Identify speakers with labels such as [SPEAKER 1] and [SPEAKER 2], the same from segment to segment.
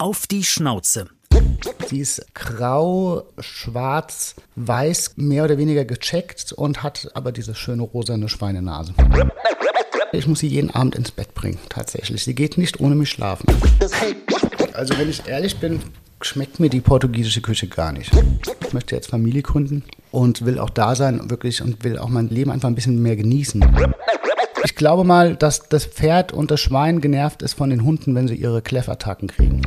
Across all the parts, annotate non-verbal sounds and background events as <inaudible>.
[SPEAKER 1] Auf die Schnauze.
[SPEAKER 2] Sie ist grau, schwarz, weiß, mehr oder weniger gecheckt und hat aber diese schöne rosane Schweinenase. Ich muss sie jeden Abend ins Bett bringen, tatsächlich. Sie geht nicht ohne mich schlafen. Also wenn ich ehrlich bin, schmeckt mir die portugiesische Küche gar nicht. Ich möchte jetzt Familie gründen und will auch da sein, wirklich, und will auch mein Leben einfach ein bisschen mehr genießen. Ich glaube mal, dass das Pferd und das Schwein genervt ist von den Hunden, wenn sie ihre Kläffattacken kriegen.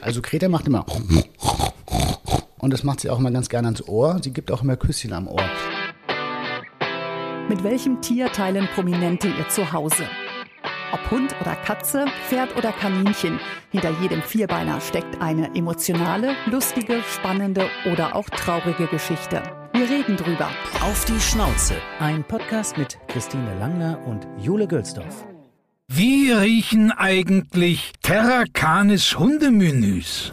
[SPEAKER 2] Also Greta macht immer und das macht sie auch immer ganz gerne ans Ohr. Sie gibt auch immer Küsschen am Ohr.
[SPEAKER 3] Mit welchem Tier teilen Prominente ihr Zuhause? Ob Hund oder Katze, Pferd oder Kaninchen, hinter jedem Vierbeiner steckt eine emotionale, lustige, spannende oder auch traurige Geschichte. Wir reden drüber.
[SPEAKER 1] Auf die Schnauze. Ein Podcast mit Christine Langner und Jule Gülsdorf.
[SPEAKER 4] Wie riechen eigentlich Terra Canis Hundemenüs?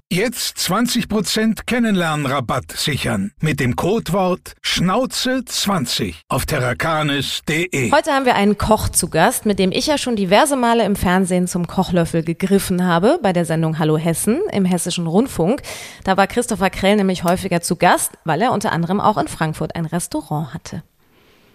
[SPEAKER 4] Jetzt 20% Kennenlernrabatt sichern mit dem Codewort Schnauze20 auf terrakanis.de.
[SPEAKER 5] Heute haben wir einen Koch zu Gast, mit dem ich ja schon diverse Male im Fernsehen zum Kochlöffel gegriffen habe, bei der Sendung Hallo Hessen im Hessischen Rundfunk. Da war Christopher Krell nämlich häufiger zu Gast, weil er unter anderem auch in Frankfurt ein Restaurant hatte.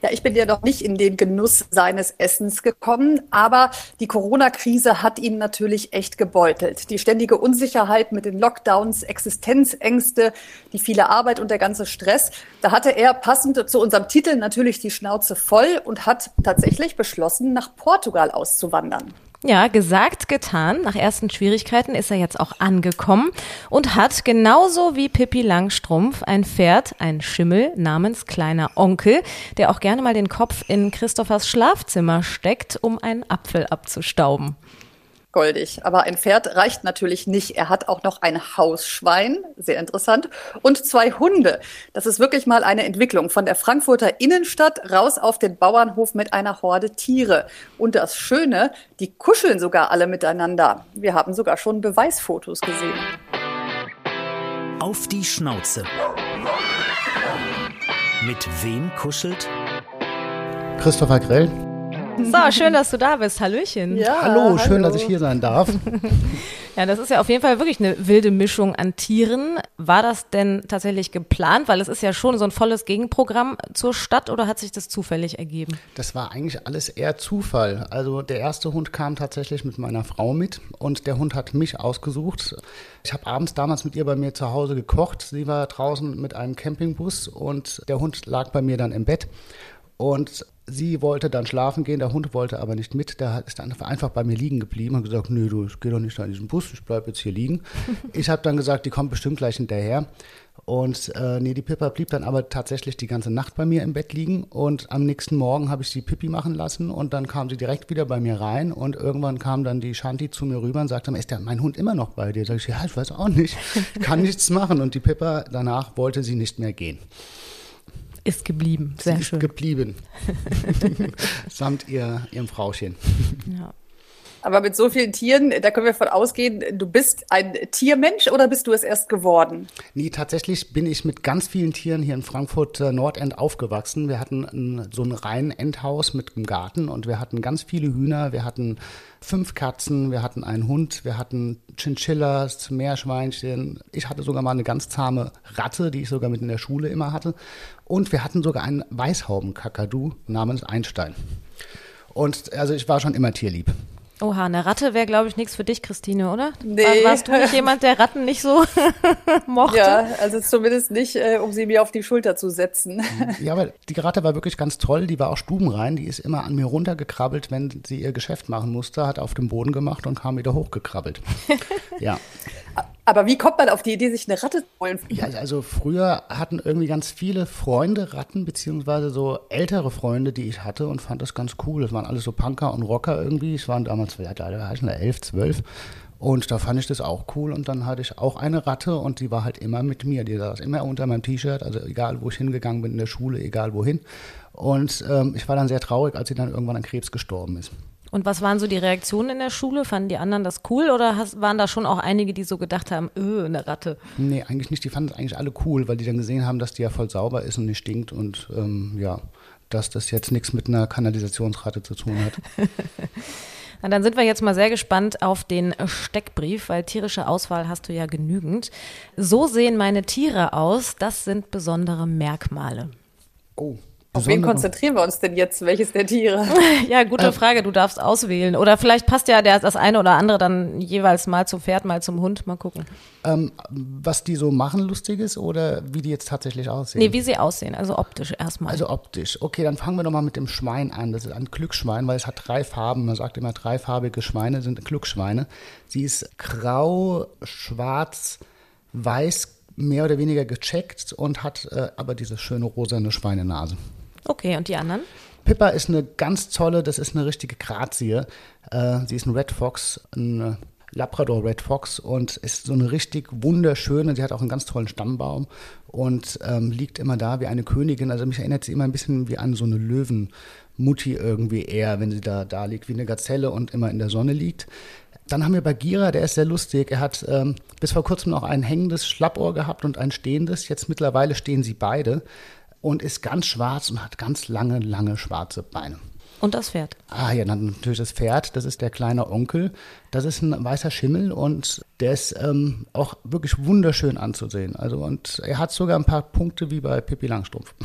[SPEAKER 6] Ja, ich bin ja noch nicht in den Genuss seines Essens gekommen, aber die Corona-Krise hat ihn natürlich echt gebeutelt. Die ständige Unsicherheit mit den Lockdowns, Existenzängste, die viele Arbeit und der ganze Stress. Da hatte er passend zu unserem Titel natürlich die Schnauze voll und hat tatsächlich beschlossen, nach Portugal auszuwandern.
[SPEAKER 5] Ja, gesagt, getan. Nach ersten Schwierigkeiten ist er jetzt auch angekommen und hat genauso wie Pippi Langstrumpf ein Pferd, ein Schimmel namens kleiner Onkel, der auch gerne mal den Kopf in Christophers Schlafzimmer steckt, um einen Apfel abzustauben
[SPEAKER 6] goldig. Aber ein Pferd reicht natürlich nicht. Er hat auch noch ein Hausschwein, sehr interessant, und zwei Hunde. Das ist wirklich mal eine Entwicklung von der Frankfurter Innenstadt raus auf den Bauernhof mit einer Horde Tiere. Und das Schöne, die kuscheln sogar alle miteinander. Wir haben sogar schon Beweisfotos gesehen.
[SPEAKER 1] Auf die Schnauze. Mit wem kuschelt?
[SPEAKER 2] Christopher Grell.
[SPEAKER 5] So, schön, dass du da bist. Hallöchen.
[SPEAKER 2] Ja, hallo, hallo, schön, dass ich hier sein darf. <laughs>
[SPEAKER 5] ja, das ist ja auf jeden Fall wirklich eine wilde Mischung an Tieren. War das denn tatsächlich geplant? Weil es ist ja schon so ein volles Gegenprogramm zur Stadt oder hat sich das zufällig ergeben?
[SPEAKER 2] Das war eigentlich alles eher Zufall. Also der erste Hund kam tatsächlich mit meiner Frau mit und der Hund hat mich ausgesucht. Ich habe abends damals mit ihr bei mir zu Hause gekocht. Sie war draußen mit einem Campingbus und der Hund lag bei mir dann im Bett. Und sie wollte dann schlafen gehen, der Hund wollte aber nicht mit. Der ist dann einfach bei mir liegen geblieben und gesagt, nee, du, ich geh doch nicht in diesen Bus, ich bleib jetzt hier liegen. <laughs> ich habe dann gesagt, die kommt bestimmt gleich hinterher. Und äh, nee, die Pippa blieb dann aber tatsächlich die ganze Nacht bei mir im Bett liegen. Und am nächsten Morgen habe ich sie Pippi machen lassen und dann kam sie direkt wieder bei mir rein. Und irgendwann kam dann die Shanti zu mir rüber und sagte, ist der mein Hund immer noch bei dir? Sag ich, ja, ich weiß auch nicht, kann <laughs> nichts machen. Und die Pippa danach wollte sie nicht mehr gehen
[SPEAKER 5] ist geblieben. Sehr
[SPEAKER 2] Sie
[SPEAKER 5] schön.
[SPEAKER 2] Ist geblieben. <laughs> Samt ihr, ihrem Frauchen.
[SPEAKER 6] Ja. Aber mit so vielen Tieren, da können wir von ausgehen, du bist ein Tiermensch oder bist du es erst geworden?
[SPEAKER 2] Nee, tatsächlich bin ich mit ganz vielen Tieren hier in Frankfurt äh, Nordend aufgewachsen. Wir hatten ein, so ein rein Endhaus mit einem Garten und wir hatten ganz viele Hühner, wir hatten fünf Katzen, wir hatten einen Hund, wir hatten Chinchillas, Meerschweinchen. Ich hatte sogar mal eine ganz zahme Ratte, die ich sogar mit in der Schule immer hatte. Und wir hatten sogar einen Weißhaubenkakadu namens Einstein. Und also ich war schon immer tierlieb.
[SPEAKER 5] Oha, eine Ratte wäre, glaube ich, nichts für dich, Christine, oder? Nee. Warst du nicht jemand, der Ratten nicht so <laughs> mochte?
[SPEAKER 6] Ja, also zumindest nicht, äh, um sie mir auf die Schulter zu setzen. <laughs>
[SPEAKER 2] ja, aber die Ratte war wirklich ganz toll. Die war auch stubenrein. Die ist immer an mir runtergekrabbelt, wenn sie ihr Geschäft machen musste, hat auf dem Boden gemacht und kam wieder hochgekrabbelt. <laughs> ja.
[SPEAKER 6] Aber wie kommt man auf die Idee, sich eine Ratte zu holen?
[SPEAKER 2] Ja, also früher hatten irgendwie ganz viele Freunde Ratten, beziehungsweise so ältere Freunde, die ich hatte und fand das ganz cool. Das waren alles so Punker und Rocker irgendwie. Ich war damals, ja, da war ich schon elf, zwölf. Und da fand ich das auch cool. Und dann hatte ich auch eine Ratte und die war halt immer mit mir. Die saß immer unter meinem T-Shirt, also egal wo ich hingegangen bin in der Schule, egal wohin. Und ähm, ich war dann sehr traurig, als sie dann irgendwann an Krebs gestorben ist.
[SPEAKER 5] Und was waren so die Reaktionen in der Schule? Fanden die anderen das cool oder hast, waren da schon auch einige, die so gedacht haben, öh, eine Ratte?
[SPEAKER 2] Nee, eigentlich nicht. Die fanden es eigentlich alle cool, weil die dann gesehen haben, dass die ja voll sauber ist und nicht stinkt und ähm, ja, dass das jetzt nichts mit einer Kanalisationsratte zu tun hat. <laughs>
[SPEAKER 5] Na, dann sind wir jetzt mal sehr gespannt auf den Steckbrief, weil tierische Auswahl hast du ja genügend. So sehen meine Tiere aus. Das sind besondere Merkmale.
[SPEAKER 6] Oh. Auf wen konzentrieren wir uns denn jetzt? Welches der Tiere? <laughs>
[SPEAKER 5] ja, gute äh, Frage. Du darfst auswählen. Oder vielleicht passt ja der, das eine oder andere dann jeweils mal zum Pferd, mal zum Hund. Mal gucken.
[SPEAKER 2] Ähm, was die so machen, lustig ist oder wie die jetzt tatsächlich aussehen?
[SPEAKER 5] Nee, wie sie aussehen. Also optisch erstmal.
[SPEAKER 2] Also optisch. Okay, dann fangen wir doch mal mit dem Schwein an. Das ist ein Glücksschwein, weil es hat drei Farben. Man sagt immer, dreifarbige Schweine sind Glücksschweine. Sie ist grau, schwarz, weiß, mehr oder weniger gecheckt und hat äh, aber diese schöne rosane Schweinenase.
[SPEAKER 5] Okay, und die anderen?
[SPEAKER 2] Pippa ist eine ganz tolle, das ist eine richtige Grazie. Äh, sie ist ein Red Fox, ein Labrador Red Fox und ist so eine richtig wunderschöne, sie hat auch einen ganz tollen Stammbaum und ähm, liegt immer da wie eine Königin. Also mich erinnert sie immer ein bisschen wie an so eine Löwenmutti irgendwie eher, wenn sie da, da liegt, wie eine Gazelle und immer in der Sonne liegt. Dann haben wir Bagheera, der ist sehr lustig. Er hat ähm, bis vor kurzem noch ein hängendes Schlappohr gehabt und ein stehendes. Jetzt mittlerweile stehen sie beide und ist ganz schwarz und hat ganz lange, lange schwarze Beine.
[SPEAKER 5] Und das Pferd?
[SPEAKER 2] Ah ja, dann natürlich das Pferd. Das ist der kleine Onkel. Das ist ein weißer Schimmel und der ist ähm, auch wirklich wunderschön anzusehen. Also und er hat sogar ein paar Punkte wie bei Pippi Langstrumpf. <laughs>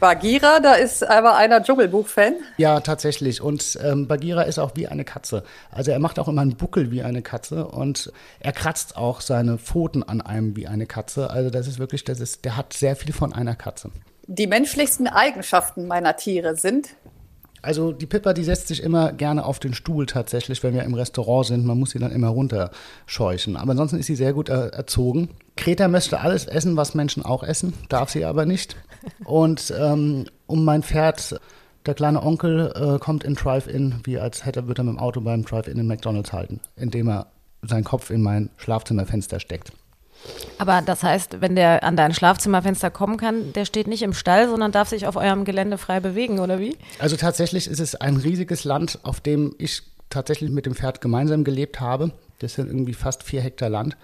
[SPEAKER 6] Bagheera, da ist aber einer Dschungelbuch-Fan.
[SPEAKER 2] Ja, tatsächlich. Und ähm, Bagheera ist auch wie eine Katze. Also er macht auch immer einen Buckel wie eine Katze und er kratzt auch seine Pfoten an einem wie eine Katze. Also das ist wirklich, das ist, der hat sehr viel von einer Katze.
[SPEAKER 6] Die menschlichsten Eigenschaften meiner Tiere sind
[SPEAKER 2] also die Pippa, die setzt sich immer gerne auf den Stuhl tatsächlich, wenn wir im Restaurant sind. Man muss sie dann immer runterscheuchen. Aber ansonsten ist sie sehr gut er erzogen. Kreta möchte alles essen, was Menschen auch essen, darf sie aber nicht. Und ähm, um mein Pferd, der kleine Onkel, äh, kommt in Drive-In, wie als hätte, würde er mit dem Auto beim Drive-In in McDonalds halten, indem er seinen Kopf in mein Schlafzimmerfenster steckt.
[SPEAKER 5] Aber das heißt, wenn der an dein Schlafzimmerfenster kommen kann, der steht nicht im Stall, sondern darf sich auf eurem Gelände frei bewegen, oder wie?
[SPEAKER 2] Also tatsächlich ist es ein riesiges Land, auf dem ich tatsächlich mit dem Pferd gemeinsam gelebt habe. Das sind irgendwie fast vier Hektar Land.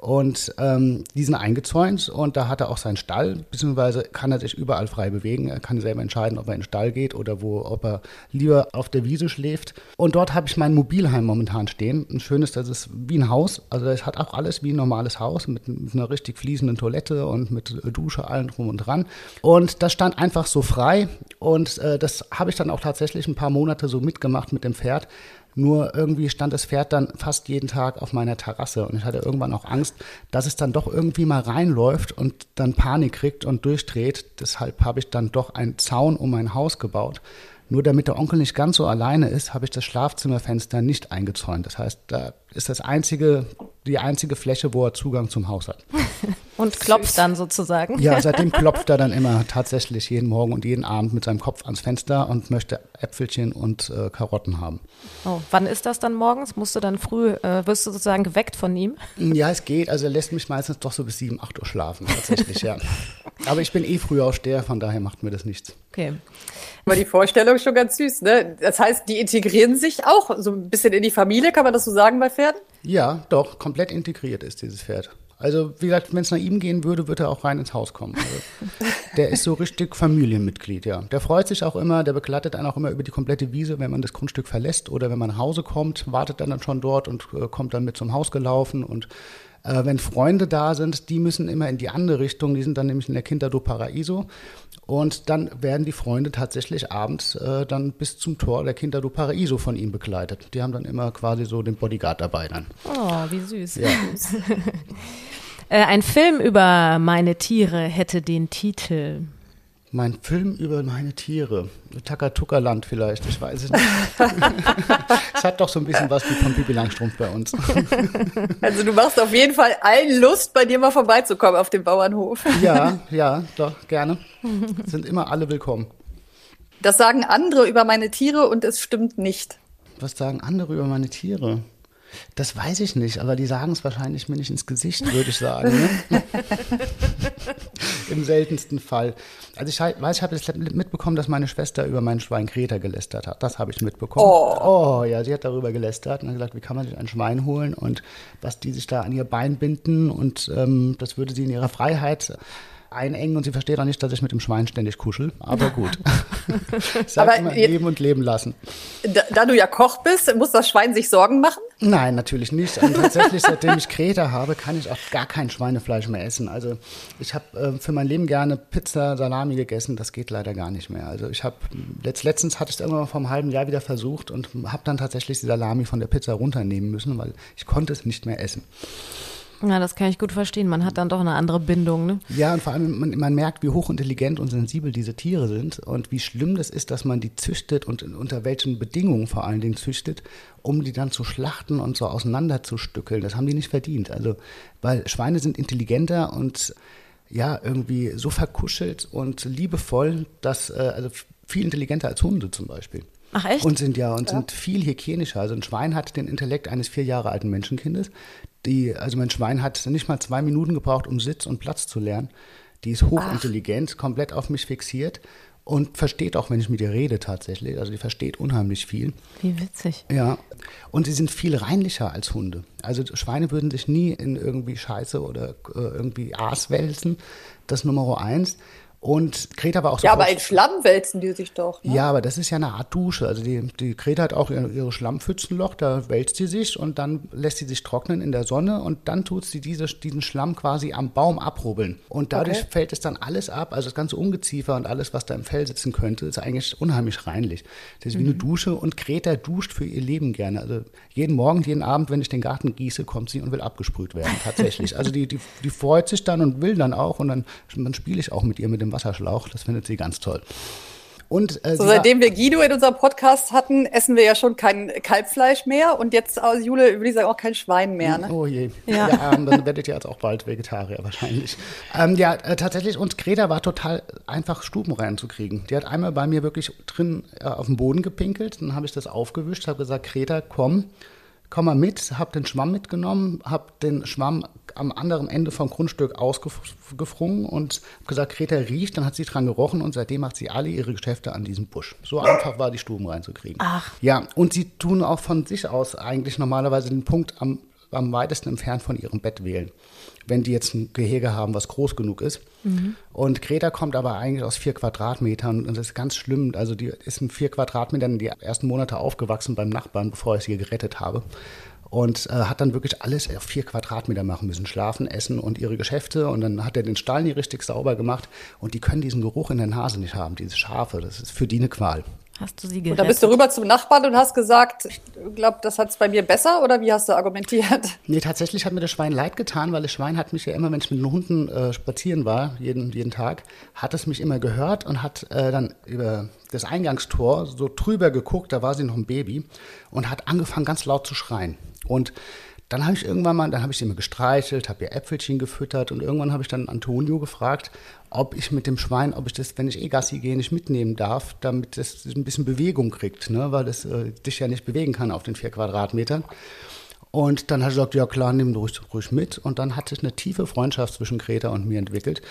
[SPEAKER 2] Und ähm, die sind eingezäunt und da hat er auch seinen Stall, beziehungsweise kann er sich überall frei bewegen. Er kann selber entscheiden, ob er in den Stall geht oder wo, ob er lieber auf der Wiese schläft. Und dort habe ich mein Mobilheim momentan stehen. Ein schönes, das ist wie ein Haus. Also es hat auch alles wie ein normales Haus mit, mit einer richtig fließenden Toilette und mit Dusche, allen drum und dran. Und das stand einfach so frei und äh, das habe ich dann auch tatsächlich ein paar Monate so mitgemacht mit dem Pferd. Nur irgendwie stand das Pferd dann fast jeden Tag auf meiner Terrasse und ich hatte irgendwann auch Angst, dass es dann doch irgendwie mal reinläuft und dann Panik kriegt und durchdreht. Deshalb habe ich dann doch einen Zaun um mein Haus gebaut. Nur damit der Onkel nicht ganz so alleine ist, habe ich das Schlafzimmerfenster nicht eingezäunt. Das heißt, da ist das einzige, die einzige Fläche, wo er Zugang zum Haus hat. <laughs>
[SPEAKER 5] Und klopft dann sozusagen.
[SPEAKER 2] Ja, <laughs> seitdem klopft er dann immer tatsächlich jeden Morgen und jeden Abend mit seinem Kopf ans Fenster und möchte Äpfelchen und äh, Karotten haben.
[SPEAKER 5] Oh, wann ist das dann morgens? Musst du dann früh, äh, wirst du sozusagen geweckt von ihm?
[SPEAKER 2] Ja, es geht. Also er lässt mich meistens doch so bis sieben, acht Uhr schlafen, tatsächlich, ja. <laughs> Aber ich bin eh früh Frühaufsteher, von daher macht mir das nichts.
[SPEAKER 5] Okay.
[SPEAKER 6] Aber die Vorstellung ist schon ganz süß, ne? Das heißt, die integrieren sich auch so ein bisschen in die Familie, kann man das so sagen bei Pferden?
[SPEAKER 2] Ja, doch, komplett integriert ist dieses Pferd. Also, wie gesagt, wenn es nach ihm gehen würde, würde er auch rein ins Haus kommen. Also, <laughs> der ist so richtig Familienmitglied, ja. Der freut sich auch immer, der begleitet einen auch immer über die komplette Wiese, wenn man das Grundstück verlässt oder wenn man nach Hause kommt, wartet dann, dann schon dort und äh, kommt dann mit zum Haus gelaufen. Und äh, wenn Freunde da sind, die müssen immer in die andere Richtung, die sind dann nämlich in der Quinta do Paraíso. Und dann werden die Freunde tatsächlich abends äh, dann bis zum Tor der Quinta do Paraíso von ihm begleitet. Die haben dann immer quasi so den Bodyguard dabei dann.
[SPEAKER 5] Oh, wie süß. Ja. <laughs> Äh, ein Film über meine Tiere hätte den Titel.
[SPEAKER 2] Mein Film über meine Tiere. Takatuka-Land vielleicht, ich weiß es nicht. <laughs> es hat doch so ein bisschen was wie von Pipi Langstrumpf bei uns. <laughs>
[SPEAKER 6] also du machst auf jeden Fall allen Lust, bei dir mal vorbeizukommen auf dem Bauernhof.
[SPEAKER 2] ja, <laughs> ja, doch, gerne. Sind immer alle willkommen.
[SPEAKER 6] Das sagen andere über meine Tiere und es stimmt nicht.
[SPEAKER 2] Was sagen andere über meine Tiere? Das weiß ich nicht, aber die sagen es wahrscheinlich mir nicht ins Gesicht, würde ich sagen. Ne? <laughs> Im seltensten Fall. Also ich weiß, ich habe jetzt mitbekommen, dass meine Schwester über meinen Schwein Greta gelästert hat. Das habe ich mitbekommen. Oh. oh. ja, sie hat darüber gelästert und hat gesagt, wie kann man sich ein Schwein holen und was die sich da an ihr Bein binden und ähm, das würde sie in ihrer Freiheit einengen und sie versteht auch nicht, dass ich mit dem Schwein ständig kuschel. Aber <laughs> gut. ich sage immer leben und leben lassen.
[SPEAKER 6] Da, da, du ja Koch bist, muss das Schwein sich Sorgen machen?
[SPEAKER 2] Nein, natürlich nicht. Und tatsächlich, seitdem ich Kreta habe, kann ich auch gar kein Schweinefleisch mehr essen. Also ich habe äh, für mein Leben gerne Pizza, Salami gegessen. Das geht leider gar nicht mehr. Also ich habe letzt, letztens hatte ich es irgendwann vor einem halben Jahr wieder versucht und habe dann tatsächlich die Salami von der Pizza runternehmen müssen, weil ich konnte es nicht mehr essen.
[SPEAKER 5] Ja, das kann ich gut verstehen. Man hat dann doch eine andere Bindung. Ne?
[SPEAKER 2] Ja, und vor allem, man, man, merkt, wie hochintelligent und sensibel diese Tiere sind und wie schlimm das ist, dass man die züchtet und unter welchen Bedingungen vor allen Dingen züchtet, um die dann zu schlachten und so auseinanderzustückeln. Das haben die nicht verdient. Also, weil Schweine sind intelligenter und ja, irgendwie so verkuschelt und liebevoll, dass, äh, also viel intelligenter als Hunde zum Beispiel.
[SPEAKER 5] Ach echt?
[SPEAKER 2] Und sind ja und ja. sind viel hygienischer. Also ein Schwein hat den Intellekt eines vier Jahre alten Menschenkindes. Die, also mein Schwein hat nicht mal zwei Minuten gebraucht, um Sitz und Platz zu lernen. Die ist hochintelligent, Ach. komplett auf mich fixiert und versteht auch, wenn ich mit ihr rede tatsächlich. Also die versteht unheimlich viel.
[SPEAKER 5] Wie witzig.
[SPEAKER 2] Ja. Und sie sind viel reinlicher als Hunde. Also Schweine würden sich nie in irgendwie Scheiße oder äh, irgendwie Aas wälzen. Das Nummer eins. Und Greta war auch so.
[SPEAKER 6] Ja, aber in Schlamm wälzen die sich doch.
[SPEAKER 2] Ne? Ja, aber das ist ja eine Art Dusche. Also die, die Greta hat auch ihre, ihre Schlammpfützenloch, da wälzt sie sich und dann lässt sie sich trocknen in der Sonne und dann tut sie diese, diesen Schlamm quasi am Baum abrubbeln. Und dadurch okay. fällt es dann alles ab, also das ganze Ungeziefer und alles, was da im Fell sitzen könnte, ist eigentlich unheimlich reinlich. Das ist mhm. wie eine mhm. Dusche und Greta duscht für ihr Leben gerne. Also jeden Morgen, jeden Abend, wenn ich den Garten gieße, kommt sie und will abgesprüht werden, tatsächlich. also die, die, die freut sich dann und will dann auch und dann, dann spiele ich auch mit ihr mit dem Wasserschlauch. Das findet sie ganz toll. Und,
[SPEAKER 6] äh, so, seitdem wir Guido in unserem Podcast hatten, essen wir ja schon kein Kalbfleisch mehr und jetzt aus Jule würde ich sagen auch kein Schwein mehr. Ne?
[SPEAKER 2] Oh je. Ja. ja ähm, dann werdet ihr jetzt auch bald Vegetarier wahrscheinlich. Ähm, ja, äh, tatsächlich. Und Greta war total einfach Stuben reinzukriegen. Die hat einmal bei mir wirklich drin äh, auf dem Boden gepinkelt. Dann habe ich das aufgewischt, habe gesagt, Greta, komm, komm mal mit, habe den Schwamm mitgenommen, habe den Schwamm am anderen Ende vom Grundstück ausgefrungen und gesagt, Greta riecht, dann hat sie dran gerochen und seitdem macht sie alle ihre Geschäfte an diesem Busch. So einfach war die Stuben reinzukriegen.
[SPEAKER 5] Ach.
[SPEAKER 2] Ja, und sie tun auch von sich aus eigentlich normalerweise den Punkt am, am weitesten entfernt von ihrem Bett wählen wenn die jetzt ein Gehege haben, was groß genug ist. Mhm. Und Greta kommt aber eigentlich aus vier Quadratmetern und das ist ganz schlimm. Also die ist in vier Quadratmetern die ersten Monate aufgewachsen beim Nachbarn, bevor ich sie gerettet habe. Und äh, hat dann wirklich alles auf vier Quadratmeter machen müssen. Schlafen, essen und ihre Geschäfte. Und dann hat er den Stall nie richtig sauber gemacht. Und die können diesen Geruch in der Nase nicht haben, diese Schafe. Das ist für die eine Qual.
[SPEAKER 5] Hast du sie gerettet?
[SPEAKER 6] Und da bist du rüber zum Nachbarn und hast gesagt, ich glaube, das hat es bei mir besser oder wie hast du argumentiert? <laughs>
[SPEAKER 2] Nee, tatsächlich hat mir das Schwein leid getan, weil das Schwein hat mich ja immer, wenn ich mit den Hunden äh, spazieren war, jeden, jeden Tag, hat es mich immer gehört und hat äh, dann über das Eingangstor so drüber geguckt, da war sie noch ein Baby und hat angefangen ganz laut zu schreien. Und dann habe ich irgendwann mal, dann habe ich sie immer gestreichelt, habe ihr Äpfelchen gefüttert und irgendwann habe ich dann Antonio gefragt, ob ich mit dem Schwein, ob ich das, wenn ich eh Gassi gehe, nicht mitnehmen darf, damit es ein bisschen Bewegung kriegt, ne? weil es äh, dich ja nicht bewegen kann auf den vier Quadratmetern. Und dann hat er gesagt, ja klar, nimm ruhig, ruhig mit. Und dann hat sich eine tiefe Freundschaft zwischen Greta und mir entwickelt.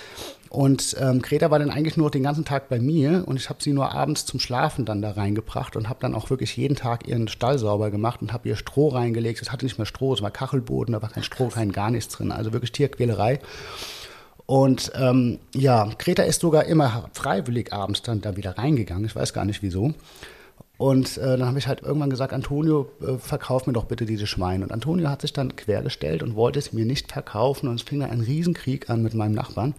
[SPEAKER 2] Und ähm, Greta war dann eigentlich nur den ganzen Tag bei mir und ich habe sie nur abends zum Schlafen dann da reingebracht und habe dann auch wirklich jeden Tag ihren Stall sauber gemacht und habe ihr Stroh reingelegt. Es hatte nicht mehr Stroh, es war Kachelboden, da war kein Stroh, kein gar nichts drin. Also wirklich Tierquälerei. Und ähm, ja, Greta ist sogar immer freiwillig abends dann da wieder reingegangen. Ich weiß gar nicht wieso. Und äh, dann habe ich halt irgendwann gesagt, Antonio, äh, verkauf mir doch bitte diese Schweine. Und Antonio hat sich dann quergestellt und wollte es mir nicht verkaufen. Und es fing dann ein Riesenkrieg an mit meinem Nachbarn,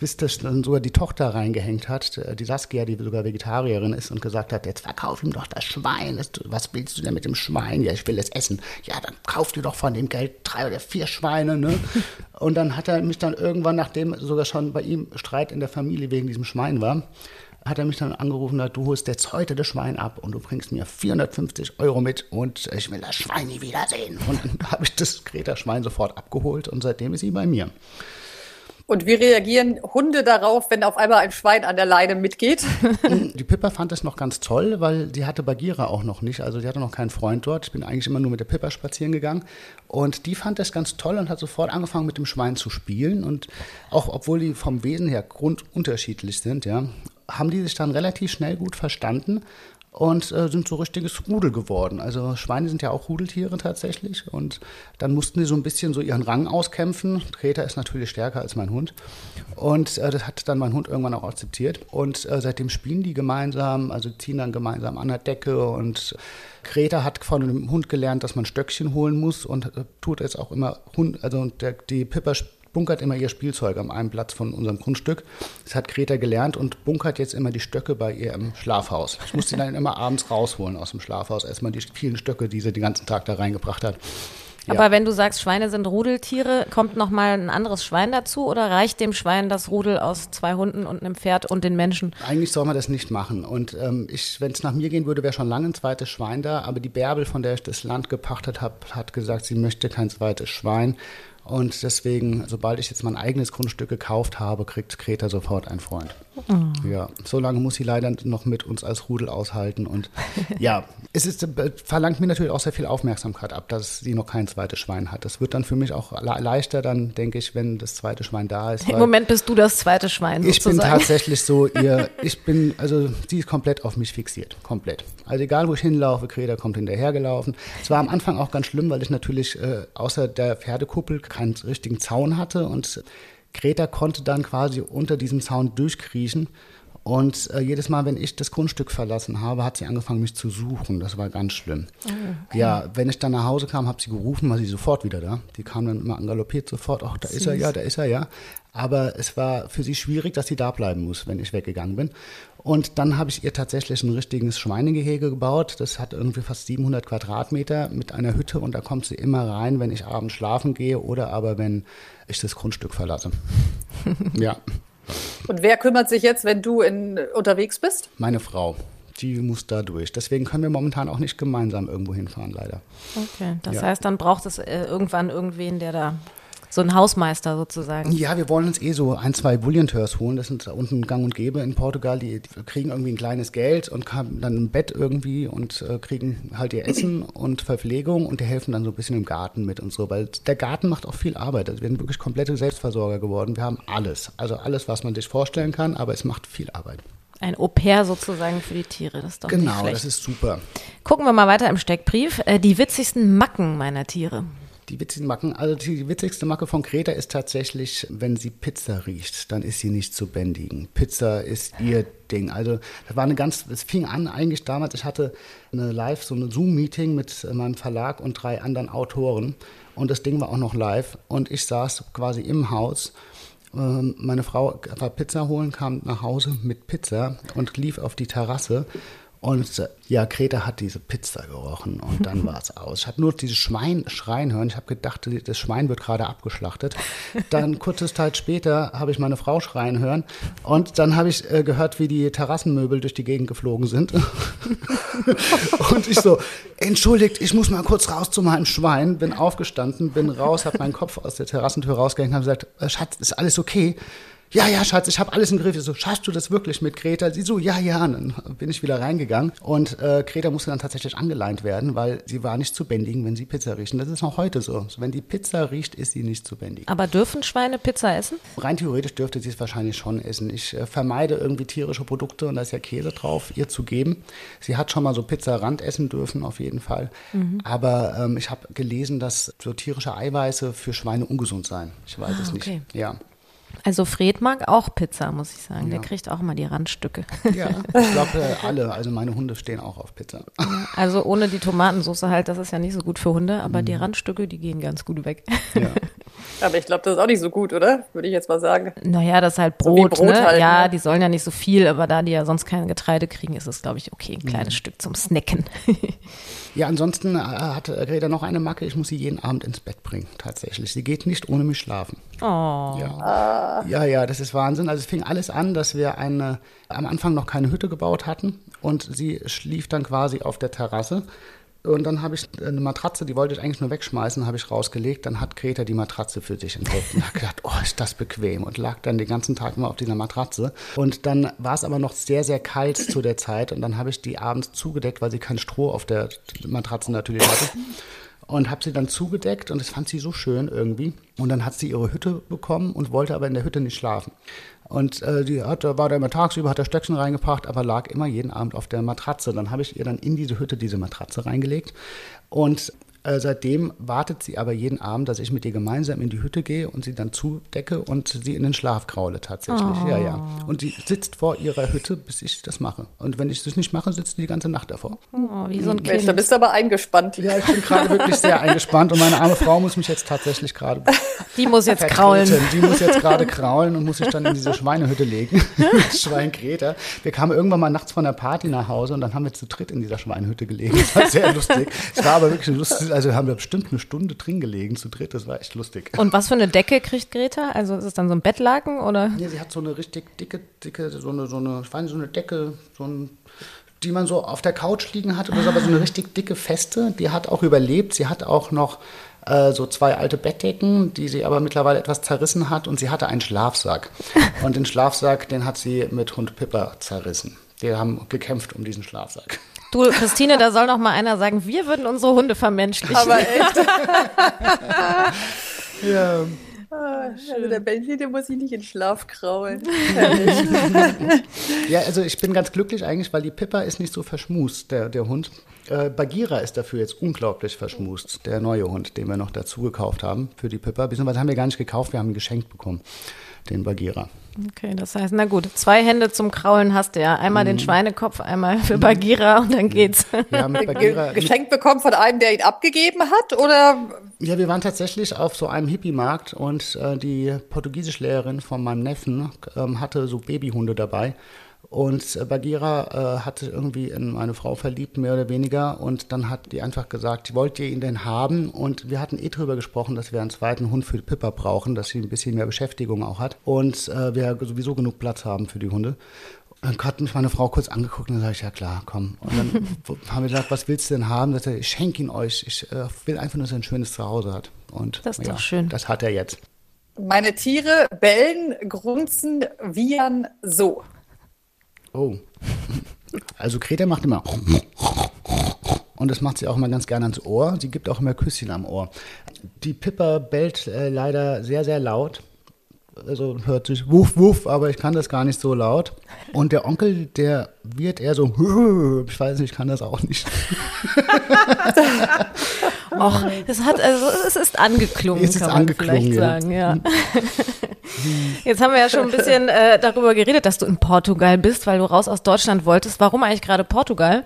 [SPEAKER 2] bis das dann sogar die Tochter reingehängt hat, äh, die Saskia, die sogar Vegetarierin ist, und gesagt hat, jetzt verkauf ihm doch das Schwein. Was willst du denn mit dem Schwein? Ja, ich will es essen. Ja, dann kauf dir doch von dem Geld drei oder vier Schweine. Ne? <laughs> und dann hat er mich dann irgendwann, nachdem sogar schon bei ihm Streit in der Familie wegen diesem Schwein war, hat er mich dann angerufen, du holst jetzt heute das Schwein ab und du bringst mir 450 Euro mit und ich will das Schwein nie wiedersehen. Und dann <laughs> habe ich das Greta-Schwein sofort abgeholt und seitdem ist sie bei mir.
[SPEAKER 6] Und wie reagieren Hunde darauf, wenn auf einmal ein Schwein an der Leine mitgeht? <laughs>
[SPEAKER 2] Die Pippa fand es noch ganz toll, weil die hatte Bagheera auch noch nicht. Also die hatte noch keinen Freund dort. Ich bin eigentlich immer nur mit der Pippa spazieren gegangen. Und die fand das ganz toll und hat sofort angefangen mit dem Schwein zu spielen. Und auch obwohl die vom Wesen her grundunterschiedlich sind, ja, haben die sich dann relativ schnell gut verstanden und äh, sind so richtiges Rudel geworden. Also Schweine sind ja auch Rudeltiere tatsächlich und dann mussten die so ein bisschen so ihren Rang auskämpfen. Greta ist natürlich stärker als mein Hund und äh, das hat dann mein Hund irgendwann auch akzeptiert und äh, seitdem spielen die gemeinsam, also ziehen dann gemeinsam an der Decke und Greta hat von dem Hund gelernt, dass man Stöckchen holen muss und äh, tut jetzt auch immer Hund, also der, die Pippa bunkert immer ihr Spielzeug am einen Platz von unserem Grundstück. Das hat Greta gelernt und bunkert jetzt immer die Stöcke bei ihr im Schlafhaus. Ich muss sie dann immer abends rausholen aus dem Schlafhaus. Erstmal die vielen Stöcke, die sie den ganzen Tag da reingebracht hat.
[SPEAKER 5] Ja. Aber wenn du sagst, Schweine sind Rudeltiere, kommt noch mal ein anderes Schwein dazu oder reicht dem Schwein das Rudel aus zwei Hunden und einem Pferd und den Menschen?
[SPEAKER 2] Eigentlich soll man das nicht machen. Und ähm, wenn es nach mir gehen würde, wäre schon lange ein zweites Schwein da. Aber die Bärbel, von der ich das Land gepachtet habe, hat gesagt, sie möchte kein zweites Schwein. Und deswegen, sobald ich jetzt mein eigenes Grundstück gekauft habe, kriegt Kreta sofort einen Freund. Oh. Ja, so lange muss sie leider noch mit uns als Rudel aushalten. Und <laughs> ja, es ist, äh, verlangt mir natürlich auch sehr viel Aufmerksamkeit ab, dass sie noch kein zweites Schwein hat. Das wird dann für mich auch leichter, dann denke ich, wenn das zweite Schwein da ist.
[SPEAKER 5] Im Moment bist du das zweite Schwein.
[SPEAKER 2] Sozusagen. Ich bin tatsächlich so <laughs> ihr, ich bin, also sie ist komplett auf mich fixiert. Komplett. Also egal, wo ich hinlaufe, Kreta kommt hinterhergelaufen. Es war am Anfang auch ganz schlimm, weil ich natürlich äh, außer der Pferdekuppel keinen richtigen Zaun hatte und Greta konnte dann quasi unter diesem Zaun durchkriechen. Und äh, jedes Mal, wenn ich das Grundstück verlassen habe, hat sie angefangen, mich zu suchen. Das war ganz schlimm. Okay. Ja, wenn ich dann nach Hause kam, habe sie gerufen, war sie sofort wieder da. Die kam dann immer angaloppiert sofort. Ach, da Süß. ist er ja, da ist er ja. Aber es war für sie schwierig, dass sie da bleiben muss, wenn ich weggegangen bin. Und dann habe ich ihr tatsächlich ein richtiges Schweinegehege gebaut. Das hat irgendwie fast 700 Quadratmeter mit einer Hütte und da kommt sie immer rein, wenn ich abends schlafen gehe oder aber wenn ich das Grundstück verlasse. <laughs> ja.
[SPEAKER 6] Und wer kümmert sich jetzt, wenn du in, unterwegs bist?
[SPEAKER 2] Meine Frau. Die muss da durch. Deswegen können wir momentan auch nicht gemeinsam irgendwo hinfahren, leider.
[SPEAKER 5] Okay, das ja. heißt, dann braucht es äh, irgendwann irgendwen, der da so ein Hausmeister sozusagen.
[SPEAKER 2] Ja, wir wollen uns eh so ein, zwei Bullion-Tours holen. Das sind da unten gang und gäbe in Portugal. Die, die kriegen irgendwie ein kleines Geld und haben dann ein Bett irgendwie und äh, kriegen halt ihr Essen und Verpflegung und die helfen dann so ein bisschen im Garten mit und so. Weil der Garten macht auch viel Arbeit. Also wir sind wirklich komplette Selbstversorger geworden. Wir haben alles. Also alles, was man sich vorstellen kann, aber es macht viel Arbeit.
[SPEAKER 5] Ein Au-pair sozusagen für die Tiere, das ist doch
[SPEAKER 2] Genau, das ist super.
[SPEAKER 5] Gucken wir mal weiter im Steckbrief. Äh, die witzigsten Macken meiner Tiere.
[SPEAKER 2] Die witzigen Macken, also die witzigste Macke von Greta ist tatsächlich, wenn sie Pizza riecht, dann ist sie nicht zu bändigen. Pizza ist ihr Ding. Also das war eine ganz, es fing an eigentlich damals, ich hatte eine Live, so eine Zoom-Meeting mit meinem Verlag und drei anderen Autoren. Und das Ding war auch noch live. Und ich saß quasi im Haus. Ähm, meine Frau war Pizza holen, kam nach Hause mit Pizza und lief auf die Terrasse und ja, Greta hat diese Pizza gerochen und dann <laughs> war es aus. Ich habe nur dieses Schwein schreien hören. Ich habe gedacht, das Schwein wird gerade abgeschlachtet. Dann <laughs> kurze Zeit später habe ich meine Frau schreien hören und dann habe ich äh, gehört, wie die Terrassenmöbel durch die Gegend geflogen sind. <laughs> und ich so, entschuldigt, ich muss mal kurz raus zu meinem Schwein. Bin aufgestanden, bin raus, habe meinen Kopf aus der Terrassentür rausgehängt und habe gesagt, äh, Schatz, ist alles okay? Ja, ja, Schatz, ich habe alles im Griff. Ich so, schaffst du das wirklich mit Greta? Sie so, ja, ja. Und dann bin ich wieder reingegangen und äh, Greta musste dann tatsächlich angeleint werden, weil sie war nicht zu bändigen, wenn sie Pizza riecht. Und das ist auch heute so. Wenn die Pizza riecht, ist sie nicht zu bändigen.
[SPEAKER 5] Aber dürfen Schweine Pizza essen?
[SPEAKER 2] Rein theoretisch dürfte sie es wahrscheinlich schon essen. Ich äh, vermeide irgendwie tierische Produkte und da ist ja Käse drauf, ihr zu geben. Sie hat schon mal so Pizzarand essen dürfen, auf jeden Fall. Mhm. Aber ähm, ich habe gelesen, dass so tierische Eiweiße für Schweine ungesund seien. Ich weiß ah, es nicht. Okay. Ja.
[SPEAKER 5] Also Fred mag auch Pizza, muss ich sagen. Ja. Der kriegt auch immer die Randstücke.
[SPEAKER 2] Ja, ich glaube äh, <laughs> alle. Also meine Hunde stehen auch auf Pizza.
[SPEAKER 5] Also ohne die Tomatensauce halt, das ist ja nicht so gut für Hunde, aber mhm. die Randstücke, die gehen ganz gut weg. Ja. <laughs>
[SPEAKER 6] Aber ich glaube, das ist auch nicht so gut, oder? Würde ich jetzt mal sagen.
[SPEAKER 5] Naja, das ist halt Brot. So Brot ne? halt, ja, ne? die sollen ja nicht so viel, aber da die ja sonst kein Getreide kriegen, ist es, glaube ich, okay. Ein kleines mhm. Stück zum Snacken. <laughs>
[SPEAKER 2] Ja, ansonsten äh, hat Greta noch eine Macke. Ich muss sie jeden Abend ins Bett bringen, tatsächlich. Sie geht nicht ohne mich schlafen.
[SPEAKER 5] Oh.
[SPEAKER 2] Ja. ja, ja, das ist Wahnsinn. Also es fing alles an, dass wir eine, am Anfang noch keine Hütte gebaut hatten und sie schlief dann quasi auf der Terrasse Und dann habe ich eine Matratze, die wollte ich eigentlich nur wegschmeißen, habe ich rausgelegt. Dann hat Greta die Matratze für sich entdeckt und hat gedacht, oh, ist das bequem. Und lag dann den ganzen Tag immer auf dieser Matratze. Und dann war es aber noch sehr, sehr kalt zu der Zeit. Und dann habe ich die abends zugedeckt, weil sie kein Stroh auf der Matratze natürlich hatte und habe sie dann zugedeckt und das fand sie so schön irgendwie. Und dann hat sie ihre Hütte bekommen und wollte aber in der Hütte nicht schlafen. Und äh, die hat, war da immer tagsüber, hat der Stöckchen reingebracht, aber lag immer jeden Abend auf der Matratze. Dann habe ich ihr dann in diese Hütte diese Matratze reingelegt. Und äh, seitdem wartet sie aber jeden Abend, dass ich mit ihr gemeinsam in die Hütte gehe und sie dann zudecke und sie in den Schlaf kraule tatsächlich. Oh. Ja, ja. Und sie sitzt vor ihrer Hütte, bis ich das mache. Und wenn ich das nicht mache, sitzt sie die ganze Nacht davor.
[SPEAKER 6] Oh, wie so ein Mensch, da bist du aber eingespannt.
[SPEAKER 2] Ja, ich bin gerade wirklich sehr eingespannt und meine arme Frau muss mich jetzt tatsächlich gerade. <laughs>
[SPEAKER 5] Die muss jetzt kraulen.
[SPEAKER 2] Die muss jetzt gerade kraulen und muss sich dann in diese Schweinehütte legen. <laughs> Schwein Greta. Wir kamen irgendwann mal nachts von der Party nach Hause und dann haben wir zu dritt in dieser Schweinehütte gelegen. Das war sehr lustig. Es war aber wirklich lustig also haben wir bestimmt eine Stunde drin gelegen zu dritt. Das war echt lustig.
[SPEAKER 5] Und was für eine Decke kriegt Greta? Also ist es dann so ein Bettlaken oder?
[SPEAKER 2] Nee, sie hat so eine richtig dicke, dicke, so eine, so eine, ich weiß nicht, so eine Decke, so ein die man so auf der Couch liegen hat. Das ist aber so eine richtig dicke, feste. Die hat auch überlebt. Sie hat auch noch äh, so zwei alte Bettdecken, die sie aber mittlerweile etwas zerrissen hat. Und sie hatte einen Schlafsack. Und den Schlafsack, den hat sie mit Hund Pippa zerrissen. Die haben gekämpft um diesen Schlafsack.
[SPEAKER 5] Du, Christine, da soll noch mal einer sagen, wir würden unsere Hunde vermenschlichen.
[SPEAKER 6] Aber echt. <laughs> <laughs> ja. Ah, also der Benji, der muss sich nicht in Schlaf kraulen. <laughs>
[SPEAKER 2] ja, also ich bin ganz glücklich eigentlich, weil die Pippa ist nicht so verschmust, der, der Hund. Äh, Bagheera ist dafür jetzt unglaublich verschmust, der neue Hund, den wir noch dazu gekauft haben für die Pippa. Beziehungsweise haben wir gar nicht gekauft, wir haben ihn geschenkt bekommen, den Bagheera.
[SPEAKER 5] Okay, das heißt, na gut, zwei Hände zum Kraulen hast du ja. Einmal mhm. den Schweinekopf, einmal für Bagheera und dann geht's.
[SPEAKER 6] Ja, mit <laughs> Bagheera, Geschenkt bekommen von einem, der ihn abgegeben hat, oder?
[SPEAKER 2] Ja, wir waren tatsächlich auf so einem Hippie-Markt und äh, die Portugiesischlehrerin von meinem Neffen ähm, hatte so Babyhunde dabei. Und äh, Bagheera äh, hat sich irgendwie in meine Frau verliebt, mehr oder weniger. Und dann hat die einfach gesagt, wollt ihr ihn denn haben? Und wir hatten eh drüber gesprochen, dass wir einen zweiten Hund für Pippa brauchen, dass sie ein bisschen mehr Beschäftigung auch hat. Und äh, wir sowieso genug Platz haben für die Hunde. Dann hat mich meine Frau kurz angeguckt und dann sage ich, ja klar, komm. Und dann <laughs> haben wir gesagt, was willst du denn haben? Dass er, ich schenke ihn euch. Ich äh, will einfach nur, dass er ein schönes Zuhause hat. Und
[SPEAKER 5] das ist
[SPEAKER 2] ja,
[SPEAKER 5] doch schön.
[SPEAKER 2] Das hat er jetzt.
[SPEAKER 6] Meine Tiere bellen, grunzen, wiehern so.
[SPEAKER 2] Oh. Also Greta macht immer und das macht sie auch immer ganz gerne ans Ohr. Sie gibt auch immer Küsschen am Ohr. Die Pippa bellt äh, leider sehr, sehr laut. Also hört sich wuff, wuff, aber ich kann das gar nicht so laut. Und der Onkel, der wird eher so, <laughs> ich weiß nicht, ich kann das auch nicht. <laughs>
[SPEAKER 5] Och, es hat, also es ist angeklungen, es ist kann man angeklungen, vielleicht ja. sagen, ja. <laughs> Jetzt haben wir ja schon ein bisschen äh, darüber geredet, dass du in Portugal bist, weil du raus aus Deutschland wolltest. Warum eigentlich gerade Portugal?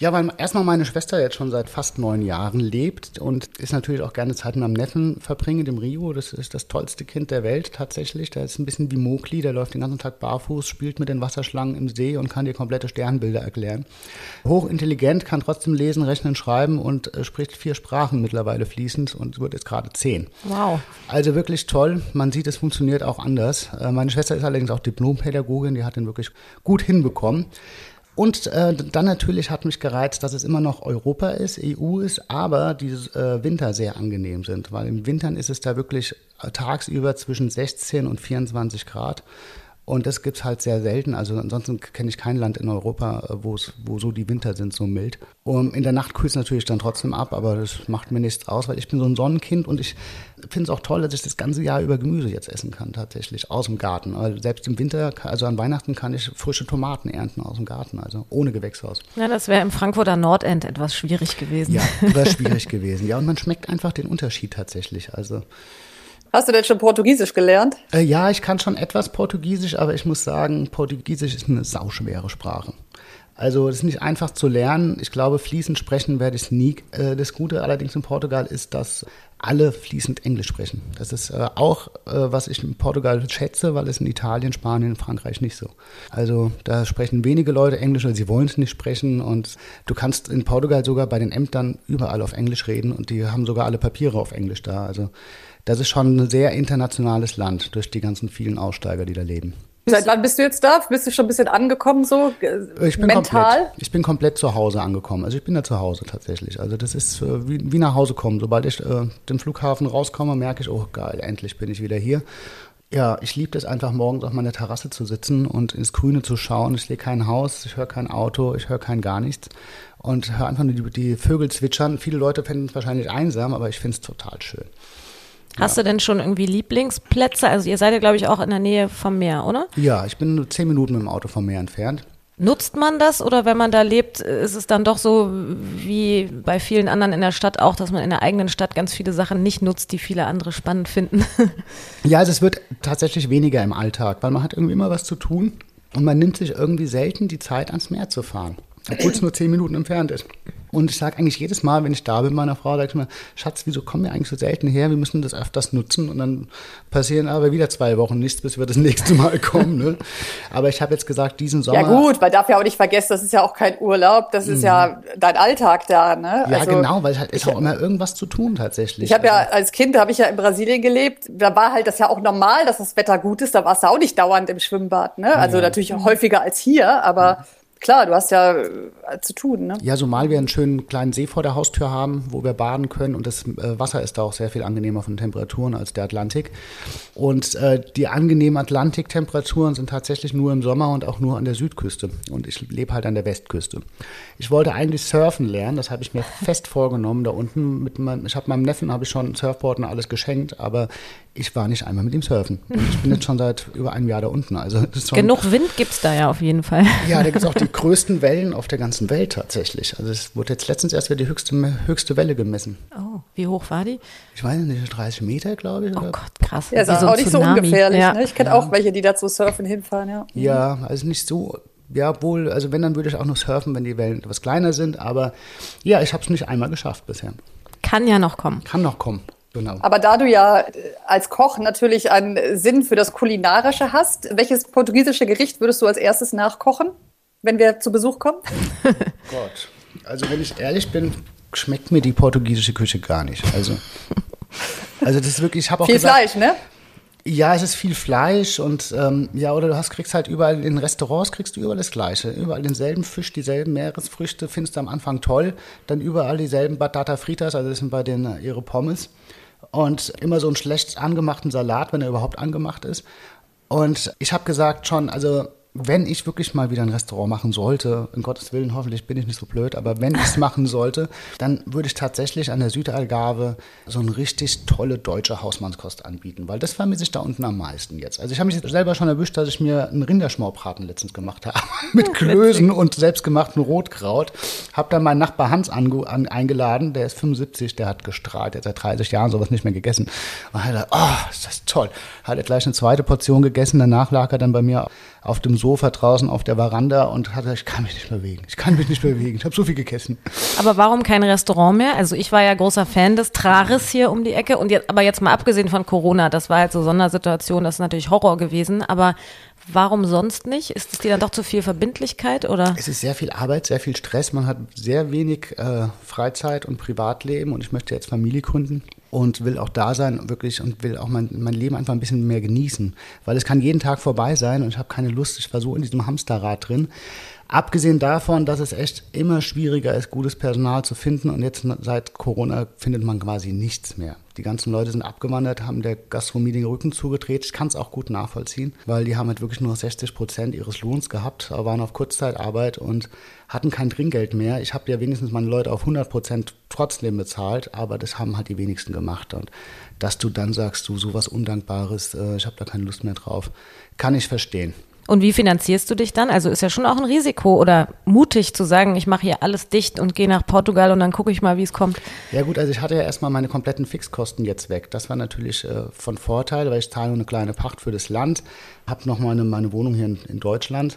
[SPEAKER 2] Ja, weil erstmal meine Schwester jetzt schon seit fast neun Jahren lebt und ist natürlich auch gerne Zeit mit meinem Neffen verbringe, dem Rio. Das ist das tollste Kind der Welt tatsächlich. Der ist ein bisschen wie Mokli, der läuft den ganzen Tag barfuß, spielt mit den Wasserschlangen im See und kann dir komplette Sternbilder erklären. Hochintelligent, kann trotzdem lesen, rechnen, schreiben und äh, spricht vier Sprachen mittlerweile fließend und wird jetzt gerade zehn.
[SPEAKER 5] Wow.
[SPEAKER 2] Also wirklich toll. Man sieht, es funktioniert auch anders. Äh, meine Schwester ist allerdings auch Diplompädagogin, die hat den wirklich gut hinbekommen. Und äh, dann natürlich hat mich gereizt, dass es immer noch Europa ist, EU ist, aber die äh, Winter sehr angenehm sind, weil im Wintern ist es da wirklich äh, tagsüber zwischen 16 und 24 Grad. Und das gibt es halt sehr selten. Also ansonsten kenne ich kein Land in Europa, äh, wo so die Winter sind, so mild. Und in der Nacht kühlt es natürlich dann trotzdem ab, aber das macht mir nichts aus, weil ich bin so ein Sonnenkind und ich finde es auch toll, dass ich das ganze Jahr über Gemüse jetzt essen kann, tatsächlich, aus dem Garten. Also selbst im Winter, also an Weihnachten kann ich frische Tomaten ernten aus dem Garten, also ohne Gewächshaus.
[SPEAKER 5] Ja, das wäre im Frankfurter Nordend etwas schwierig gewesen.
[SPEAKER 2] Ja, wäre <laughs> schwierig gewesen. Ja, und man schmeckt einfach den Unterschied tatsächlich. Also
[SPEAKER 6] Hast du denn schon Portugiesisch gelernt?
[SPEAKER 2] Äh, ja, ich kann schon etwas Portugiesisch, aber ich muss sagen, Portugiesisch ist eine sauschwere Sprache. Also es ist nicht einfach zu lernen. Ich glaube, fließend sprechen werde ich nie. Äh, das Gute allerdings in Portugal ist, dass alle fließend Englisch sprechen. Das ist äh, auch, äh, was ich in Portugal schätze, weil es in Italien, Spanien, Frankreich nicht so. Also da sprechen wenige Leute Englisch oder sie wollen es nicht sprechen. Und du kannst in Portugal sogar bei den Ämtern überall auf Englisch reden und die haben sogar alle Papiere auf Englisch da. Also das ist schon ein sehr internationales Land durch die ganzen vielen Aussteiger, die da leben.
[SPEAKER 6] Seit wann bist du jetzt da? Bist du schon ein bisschen angekommen so
[SPEAKER 2] äh, ich bin mental? Komplett, ich bin komplett zu Hause angekommen. Also ich bin ja zu Hause tatsächlich. Also das ist äh, wie, wie nach Hause kommen. Sobald ich äh, den Flughafen rauskomme, merke ich, oh geil, endlich bin ich wieder hier. Ja, ich liebe es einfach morgens auf meiner Terrasse zu sitzen und ins Grüne zu schauen. Ich sehe kein Haus, ich höre kein Auto, ich höre kein gar nichts und höre einfach nur die, die Vögel zwitschern. Viele Leute finden es wahrscheinlich einsam, aber ich finde es total schön.
[SPEAKER 5] Hast ja. du denn schon irgendwie Lieblingsplätze? Also ihr seid ja, glaube ich, auch in der Nähe vom Meer, oder?
[SPEAKER 2] Ja, ich bin nur zehn Minuten mit dem Auto vom Meer entfernt.
[SPEAKER 5] Nutzt man das oder wenn man da lebt, ist es dann doch so wie bei vielen anderen in der Stadt auch, dass man in der eigenen Stadt ganz viele Sachen nicht nutzt, die viele andere spannend finden? <laughs>
[SPEAKER 2] Ja, also es wird tatsächlich weniger im Alltag, weil man hat irgendwie immer was zu tun und man nimmt sich irgendwie selten die Zeit, ans Meer zu fahren, obwohl es nur zehn Minuten entfernt ist. Und ich sage eigentlich jedes Mal, wenn ich da bin meiner Frau, sage ich mir, Schatz, wieso kommen wir eigentlich so selten her? Wir müssen das öfters nutzen. Und dann passieren aber wieder zwei Wochen nichts, bis wir das <laughs> nächste Mal kommen. Ne? Aber ich habe jetzt gesagt, diesen Sommer.
[SPEAKER 6] Ja gut, weil darf ja auch nicht vergessen, das ist ja auch kein Urlaub, das ist mhm. ja dein Alltag da. Ne?
[SPEAKER 2] Ja also, genau, weil es halt ist auch immer irgendwas zu tun tatsächlich.
[SPEAKER 6] Ich habe ja also als Kind habe ich ja in Brasilien gelebt. Da war halt das ja auch normal, dass das Wetter gut ist. Da warst du auch nicht dauernd im Schwimmbad. Ne? Also ja. natürlich häufiger als hier, aber mhm klar, du hast ja äh, zu tun. Ne?
[SPEAKER 2] Ja, zumal wir einen schönen kleinen See vor der Haustür haben, wo wir baden können und das äh, Wasser ist da auch sehr viel angenehmer von Temperaturen als der Atlantik. Und äh, die angenehmen Atlantiktemperaturen sind tatsächlich nur im Sommer und auch nur an der Südküste. Und ich lebe halt an der Westküste. Ich wollte eigentlich surfen lernen, das habe ich mir fest vorgenommen da unten. Mit meinem, ich habe meinem Neffen habe ich schon Surfboard und alles geschenkt, aber ich war nicht einmal mit ihm surfen. Und ich bin jetzt schon seit über einem Jahr da unten. Also
[SPEAKER 5] Genug Wind gibt es da ja auf jeden Fall.
[SPEAKER 2] Ja, da gibt es auch die <laughs> größten Wellen auf der ganzen Welt tatsächlich. Also es wurde jetzt letztens erst wieder die höchste, höchste Welle gemessen.
[SPEAKER 5] Oh, wie hoch war die?
[SPEAKER 2] Ich weiß nicht, 30 Meter, glaube ich.
[SPEAKER 5] Oh Gott, krass.
[SPEAKER 6] Ja, ist auch nicht Tsunami. so ungefährlich. Ja. Ne? Ich kenne ja. auch welche, die da zu surfen hinfahren, ja.
[SPEAKER 2] Ja, also nicht so ja, wohl, also wenn, dann würde ich auch noch surfen, wenn die Wellen etwas kleiner sind. Aber ja, ich habe es nicht einmal geschafft bisher.
[SPEAKER 5] Kann ja noch kommen.
[SPEAKER 2] Kann noch kommen. Genau.
[SPEAKER 6] Aber da du ja äh, als Koch natürlich einen Sinn für das Kulinarische hast, welches portugiesische Gericht würdest du als erstes nachkochen, wenn wir zu Besuch kommen? <laughs>
[SPEAKER 2] Gott, also wenn ich ehrlich bin, schmeckt mir die portugiesische Küche gar nicht. Also, <laughs> also das ist wirklich, ich habe auch
[SPEAKER 6] Viel
[SPEAKER 2] gesagt,
[SPEAKER 6] Fleisch, ne?
[SPEAKER 2] Ja, es ist viel Fleisch und ähm, ja, oder du hast, kriegst halt überall in Restaurants kriegst du überall das Gleiche. Überall denselben Fisch, dieselben Meeresfrüchte, findest du am Anfang toll. Dann überall dieselben Batata Fritas, also das sind bei denen äh, ihre Pommes. Und immer so einen schlecht angemachten Salat, wenn er überhaupt angemacht ist. Und ich habe gesagt schon, also wenn ich wirklich mal wieder ein Restaurant machen sollte, in Gottes Willen, hoffentlich bin ich nicht so blöd, aber wenn ich es <laughs> machen sollte, dann würde ich tatsächlich an der Südalgarve so eine richtig tolle deutsche Hausmannskost anbieten, weil das vermisse ich da unten am meisten jetzt. Also ich habe mich selber schon erwischt, dass ich mir einen Rinderschmorbraten letztens gemacht habe <laughs> mit Klößen und selbstgemachten Rotkraut. Habe dann meinen Nachbar Hans an, eingeladen, der ist 75, der hat gestrahlt, der hat seit 30 Jahren sowas nicht mehr gegessen. Und hat gesagt, oh, ist das toll. Hat er gleich eine zweite Portion gegessen, danach lag er dann bei mir auf dem Sofa draußen auf der Veranda und hatte, ich kann mich nicht bewegen. Ich kann mich nicht bewegen. Ich habe so viel gegessen.
[SPEAKER 5] Aber warum kein Restaurant mehr? Also ich war ja großer Fan des Trares hier um die Ecke und jetzt, aber jetzt mal abgesehen von Corona, das war halt so Sondersituation, das ist natürlich Horror gewesen, aber Warum sonst nicht? Ist es dir dann doch zu viel Verbindlichkeit oder?
[SPEAKER 2] Es ist sehr viel Arbeit, sehr viel Stress. Man hat sehr wenig äh, Freizeit und Privatleben und ich möchte jetzt Familie gründen und will auch da sein wirklich und will auch mein, mein Leben einfach ein bisschen mehr genießen, weil es kann jeden Tag vorbei sein und ich habe keine Lust, ich war so in diesem Hamsterrad drin. Abgesehen davon, dass es echt immer schwieriger ist, gutes Personal zu finden und jetzt seit Corona findet man quasi nichts mehr. Die ganzen Leute sind abgewandert, haben der Gastronomie den Rücken zugedreht. Ich kann es auch gut nachvollziehen, weil die haben halt wirklich nur 60 Prozent ihres Lohns gehabt, waren auf Kurzzeitarbeit und hatten kein Trinkgeld mehr. Ich habe ja wenigstens meine Leute auf 100 Prozent trotzdem bezahlt, aber das haben halt die wenigsten gemacht. Und dass du dann sagst, du sowas Undankbares, äh, ich habe da keine Lust mehr drauf, kann ich verstehen.
[SPEAKER 5] Und wie finanzierst du dich dann? Also ist ja schon auch ein Risiko oder mutig zu sagen, ich mache hier alles dicht und gehe nach Portugal und dann gucke ich mal, wie es kommt.
[SPEAKER 2] Ja gut, also ich hatte ja erstmal meine kompletten Fixkosten jetzt weg. Das war natürlich äh, von Vorteil, weil ich zahle nur eine kleine Pacht für das Land, habe noch meine, meine Wohnung hier in, in Deutschland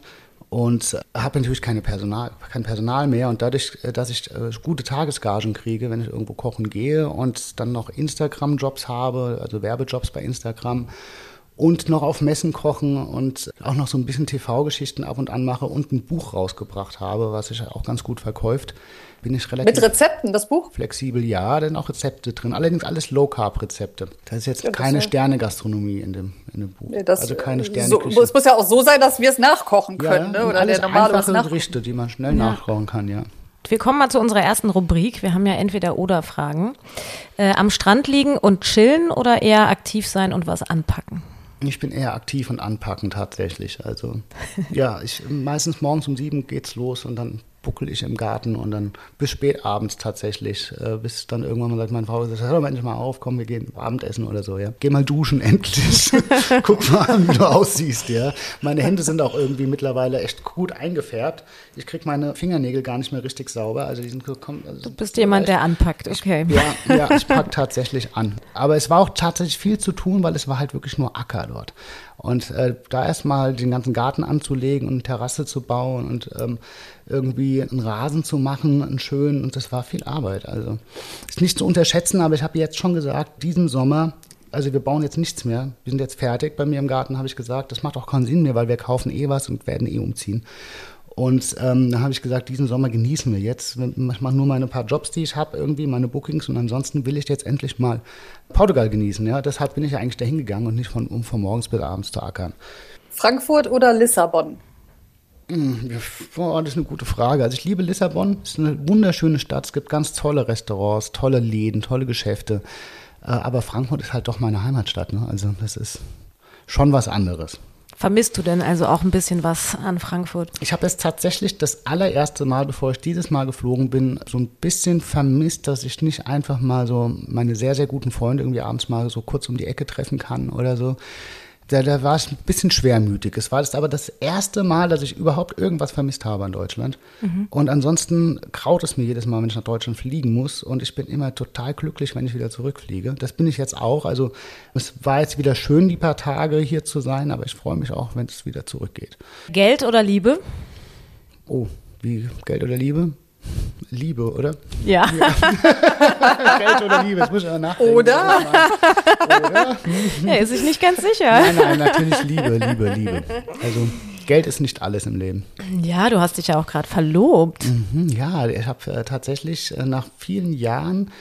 [SPEAKER 2] und habe natürlich keine Personal, kein Personal mehr. Und dadurch, äh, dass ich äh, gute Tagesgagen kriege, wenn ich irgendwo kochen gehe und dann noch Instagram-Jobs habe, also Werbejobs bei Instagram und noch auf Messen kochen und auch noch so ein bisschen TV-Geschichten ab und an mache und ein Buch rausgebracht habe, was sich auch ganz gut verkauft, bin ich relativ.
[SPEAKER 6] Mit Rezepten, das Buch?
[SPEAKER 2] Flexibel, ja, denn auch Rezepte drin. Allerdings alles Low-Carb-Rezepte. Das ist jetzt ja, keine Sterne-Gastronomie in dem, in dem Buch.
[SPEAKER 6] Nee, also keine Sterne. So, es muss ja auch so sein, dass wir es nachkochen können,
[SPEAKER 2] ja,
[SPEAKER 6] ne?
[SPEAKER 2] oder alles der normale einfache Gerichte, die man schnell ja. nachkochen kann, ja.
[SPEAKER 5] Wir kommen mal zu unserer ersten Rubrik. Wir haben ja entweder oder Fragen. Äh, am Strand liegen und chillen oder eher aktiv sein und was anpacken?
[SPEAKER 2] Ich bin eher aktiv und anpackend tatsächlich. Also ja, ich meistens morgens um sieben geht's los und dann buckel ich im Garten und dann bis spät abends tatsächlich, äh, bis dann irgendwann mal sagt meine Frau, hör doch mal endlich mal auf, komm, wir gehen Abendessen oder so, ja. Geh mal duschen <laughs> endlich. <laughs> Guck mal, wie du aussiehst, ja. Meine Hände sind auch irgendwie mittlerweile echt gut eingefärbt. Ich krieg meine Fingernägel gar nicht mehr richtig sauber. Also die sind komm, also
[SPEAKER 5] Du bist jemand, der anpackt, okay.
[SPEAKER 2] Ich, ja, ja, ich <laughs> pack tatsächlich an. Aber es war auch tatsächlich viel zu tun, weil es war halt wirklich nur Acker dort. Und äh, da erstmal den ganzen Garten anzulegen und eine Terrasse zu bauen und ähm, irgendwie einen Rasen zu machen, einen schönen, und das war viel Arbeit. Also ist nicht zu unterschätzen, aber ich habe jetzt schon gesagt, diesen Sommer also wir bauen jetzt nichts mehr. Wir sind jetzt fertig. Bei mir im Garten habe ich gesagt, das macht auch keinen Sinn mehr, weil wir kaufen eh was und werden eh umziehen. Und ähm, dann habe ich gesagt, diesen Sommer genießen wir jetzt. Ich mache nur meine paar Jobs, die ich habe, irgendwie meine Bookings und ansonsten will ich jetzt endlich mal Portugal genießen. Ja, deshalb bin ich ja eigentlich dahin gegangen und nicht von, um von morgens bis abends zu ackern.
[SPEAKER 6] Frankfurt oder Lissabon?
[SPEAKER 2] Oh, das ist eine gute Frage. Also ich liebe Lissabon. Es ist eine wunderschöne Stadt. Es gibt ganz tolle Restaurants, tolle Läden, tolle Geschäfte. Äh, aber Frankfurt ist halt doch meine Heimatstadt. Ne? Also das ist schon was anderes.
[SPEAKER 5] Vermisst du denn also auch ein bisschen was an Frankfurt?
[SPEAKER 2] Ich habe es tatsächlich das allererste Mal, bevor ich dieses Mal geflogen bin, so ein bisschen vermisst, dass ich nicht einfach mal so meine sehr, sehr guten Freunde irgendwie abends mal so kurz um die Ecke treffen kann oder so da, da war es ein bisschen schwermütig. Es war das aber das erste Mal, dass ich überhaupt irgendwas vermisst habe in Deutschland. Mhm. Und ansonsten kraut es mir jedes Mal, wenn ich nach Deutschland fliegen muss. Und ich bin immer total glücklich, wenn ich wieder zurückfliege. Das bin ich jetzt auch. Also es war jetzt wieder schön, die paar Tage hier zu sein, aber ich freue mich auch, wenn es wieder zurückgeht.
[SPEAKER 5] Geld oder Liebe?
[SPEAKER 2] Oh, wie Geld oder Liebe? Liebe, oder?
[SPEAKER 5] Ja.
[SPEAKER 2] ja. <laughs> Geld oder Liebe, das muss ich ja nachdenken.
[SPEAKER 6] Oder?
[SPEAKER 5] oder? Er ist sich nicht ganz sicher.
[SPEAKER 2] Nein, nein, natürlich Liebe, Liebe, Liebe. Also Geld ist nicht alles im Leben.
[SPEAKER 5] Ja, du hast dich ja auch gerade verlobt.
[SPEAKER 2] Mhm, ja, ich habe äh, tatsächlich äh, nach vielen Jahren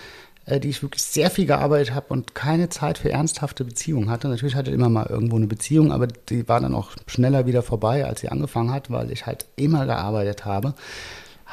[SPEAKER 2] äh, die ich wirklich sehr viel gearbeitet habe und keine Zeit für ernsthafte Beziehungen hatte. Natürlich hatte ich immer mal irgendwo eine Beziehung, aber die war dann auch schneller wieder vorbei, als sie angefangen hat, weil ich halt immer gearbeitet habe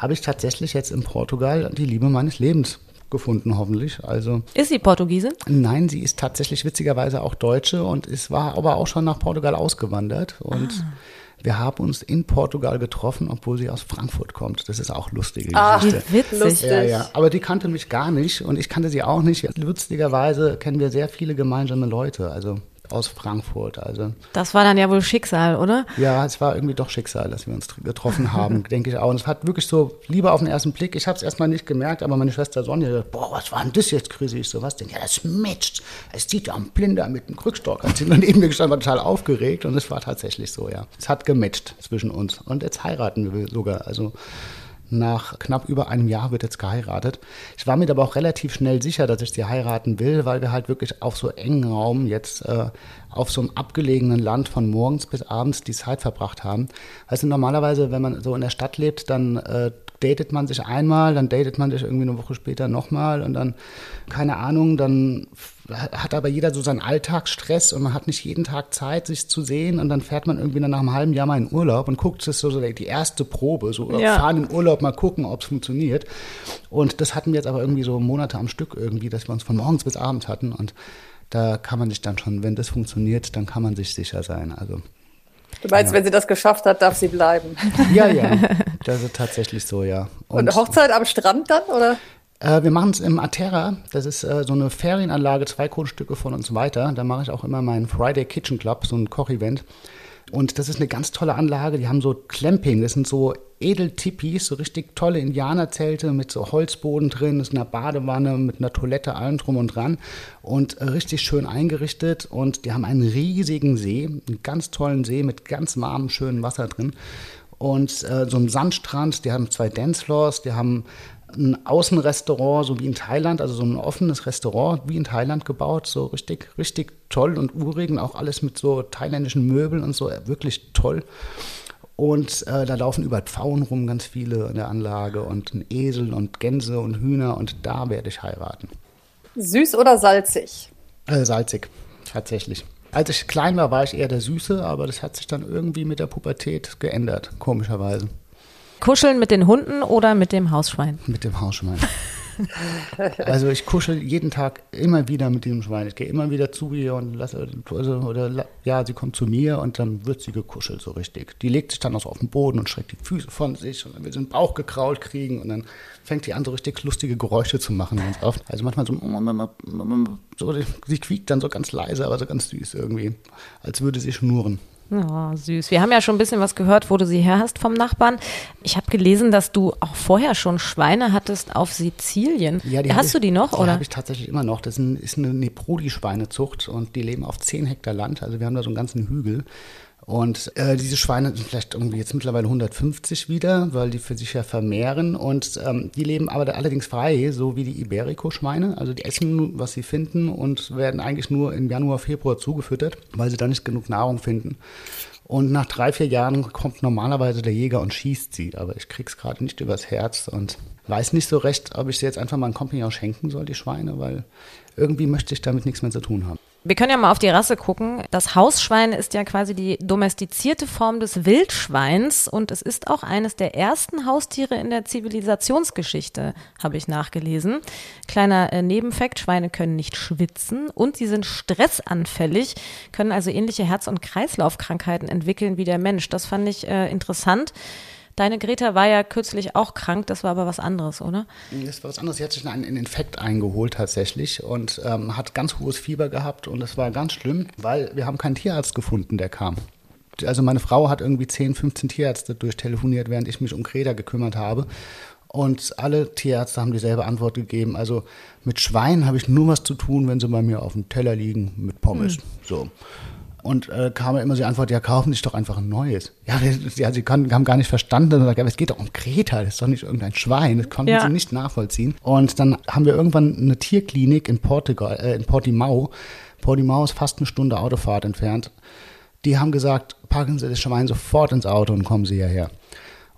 [SPEAKER 2] habe ich tatsächlich jetzt in Portugal die Liebe meines Lebens gefunden, hoffentlich. Also
[SPEAKER 5] ist sie Portugiesin?
[SPEAKER 2] Nein, sie ist tatsächlich witzigerweise auch Deutsche und es war aber auch schon nach Portugal ausgewandert und ah. Wir haben uns in Portugal getroffen, obwohl sie aus Frankfurt kommt. Das ist auch lustige
[SPEAKER 5] Ach, Geschichte. Witzig. Lustig.
[SPEAKER 2] Ja, ja. Aber die kannte mich gar nicht und ich kannte sie auch nicht. Lustigerweise kennen wir sehr viele gemeinsame Leute. Also aus Frankfurt. Also
[SPEAKER 5] das war dann ja wohl Schicksal, oder?
[SPEAKER 2] Ja, es war irgendwie doch Schicksal, dass wir uns getroffen haben, <laughs> denke ich auch. Und es hat wirklich so Liebe auf den ersten Blick. Ich habe es erstmal nicht gemerkt, aber meine Schwester Sonja, sagt, boah, was war denn das jetzt, Chrissy? Ich so, was denn? Ja, das matcht. Es sieht ja am Blinder mit dem Krückstock. Hat sie neben mir gestanden, war total aufgeregt und es war tatsächlich so, ja. Es hat gematcht zwischen uns. Und jetzt heiraten wir sogar. Also nach knapp über einem Jahr wird jetzt geheiratet. Ich war mir aber auch relativ schnell sicher, dass ich sie heiraten will, weil wir halt wirklich auf so engen Raum jetzt äh, auf so einem abgelegenen Land von morgens bis abends die Zeit verbracht haben. Also normalerweise, wenn man so in der Stadt lebt, dann äh, datet man sich einmal, dann datet man sich irgendwie eine Woche später nochmal und dann, keine Ahnung, dann hat aber jeder so seinen Alltagsstress und man hat nicht jeden Tag Zeit, sich zu sehen und dann fährt man irgendwie nach einem halben Jahr mal in Urlaub und guckt, das ist so die erste Probe, so ja. fahren in Urlaub mal gucken, ob es funktioniert. Und das hatten wir jetzt aber irgendwie so Monate am Stück irgendwie, dass wir uns von morgens bis abends hatten und da kann man sich dann schon, wenn das funktioniert, dann kann man sich sicher sein. Also
[SPEAKER 6] Du meinst, ja. wenn sie das geschafft hat, darf sie bleiben?
[SPEAKER 2] Ja, ja, <laughs> das ist tatsächlich so, ja.
[SPEAKER 6] Und, Und Hochzeit am Strand dann, oder?
[SPEAKER 2] Äh, wir machen es im Atera. Das ist äh, so eine Ferienanlage, zwei Grundstücke von uns weiter. Da mache ich auch immer meinen Friday Kitchen Club, so ein Kochevent. Und das ist eine ganz tolle Anlage. Die haben so Clamping. Das sind so Edeltipis, so richtig tolle Indianerzelte mit so Holzboden drin. Das ist eine Badewanne mit einer Toilette, allem drum und dran. Und äh, richtig schön eingerichtet. Und die haben einen riesigen See, einen ganz tollen See mit ganz warmem, schönem Wasser drin. Und äh, so einen Sandstrand. Die haben zwei Dancefloors. Die haben ein Außenrestaurant, so wie in Thailand, also so ein offenes Restaurant wie in Thailand gebaut, so richtig, richtig toll und urig und auch alles mit so thailändischen Möbeln und so, wirklich toll. Und äh, da laufen überall Pfauen rum, ganz viele in der Anlage und ein Esel und Gänse und Hühner und da werde ich heiraten.
[SPEAKER 6] Süß oder salzig?
[SPEAKER 2] Äh, salzig, tatsächlich. Als ich klein war, war ich eher der Süße, aber das hat sich dann irgendwie mit der Pubertät geändert, komischerweise.
[SPEAKER 5] Kuscheln mit den Hunden oder mit dem Hausschwein?
[SPEAKER 2] Mit dem Hausschwein. Also ich kuschel jeden Tag immer wieder mit diesem Schwein. Ich gehe immer wieder zu ihr und lasse, also, oder ja, sie kommt zu mir und dann wird sie gekuschelt so richtig. Die legt sich dann auch so auf den Boden und schreckt die Füße von sich und dann will sie den Bauch gekrault kriegen und dann fängt die an so richtig lustige Geräusche zu machen ganz oft. Also manchmal so, so sie quiekt dann so ganz leise, aber so ganz süß irgendwie, als würde sie schnurren.
[SPEAKER 5] Oh, süß. Wir haben ja schon ein bisschen was gehört, wo du sie her hast vom Nachbarn. Ich habe gelesen, dass du auch vorher schon Schweine hattest auf Sizilien. Ja, die hast ich, du die noch?
[SPEAKER 2] Die
[SPEAKER 5] oder?
[SPEAKER 2] habe ich tatsächlich immer noch. Das ist eine Neprodi-Schweinezucht und die leben auf 10 Hektar Land. Also wir haben da so einen ganzen Hügel. Und äh, diese Schweine sind vielleicht irgendwie jetzt mittlerweile 150 wieder, weil die für sich ja vermehren. Und ähm, die leben aber allerdings frei, so wie die Iberico-Schweine. Also die essen, was sie finden und werden eigentlich nur im Januar, Februar zugefüttert, weil sie da nicht genug Nahrung finden. Und nach drei, vier Jahren kommt normalerweise der Jäger und schießt sie. Aber ich krieg's gerade nicht übers Herz und weiß nicht so recht, ob ich sie jetzt einfach mal ein Kompagnon schenken soll, die Schweine, weil irgendwie möchte ich damit nichts mehr zu tun haben.
[SPEAKER 5] Wir können ja mal auf die Rasse gucken. Das Hausschwein ist ja quasi die domestizierte Form des Wildschweins und es ist auch eines der ersten Haustiere in der Zivilisationsgeschichte, habe ich nachgelesen. Kleiner äh, Nebenfakt, Schweine können nicht schwitzen und sie sind stressanfällig, können also ähnliche Herz- und Kreislaufkrankheiten entwickeln wie der Mensch. Das fand ich äh, interessant. Deine Greta war ja kürzlich auch krank, das war aber was anderes, oder?
[SPEAKER 2] Das war was anderes. Sie hat sich einen Infekt eingeholt tatsächlich und ähm, hat ganz hohes Fieber gehabt und das war ganz schlimm, weil wir haben keinen Tierarzt gefunden, der kam. Also meine Frau hat irgendwie 10, 15 Tierärzte durchtelefoniert, während ich mich um Greta gekümmert habe. Und alle Tierärzte haben dieselbe Antwort gegeben. Also mit Schweinen habe ich nur was zu tun, wenn sie bei mir auf dem Teller liegen mit Pommes. Mhm. So. Und äh, kam immer so die Antwort, ja, kaufen sich doch einfach ein neues. Ja, ja sie kann, haben gar nicht verstanden. Und es geht doch um Kreta, das ist doch nicht irgendein Schwein. Das konnten ja. sie nicht nachvollziehen. Und dann haben wir irgendwann eine Tierklinik in Portugal, äh, in Portimao. Portimao ist fast eine Stunde Autofahrt entfernt. Die haben gesagt, packen Sie das Schwein sofort ins Auto und kommen Sie hierher.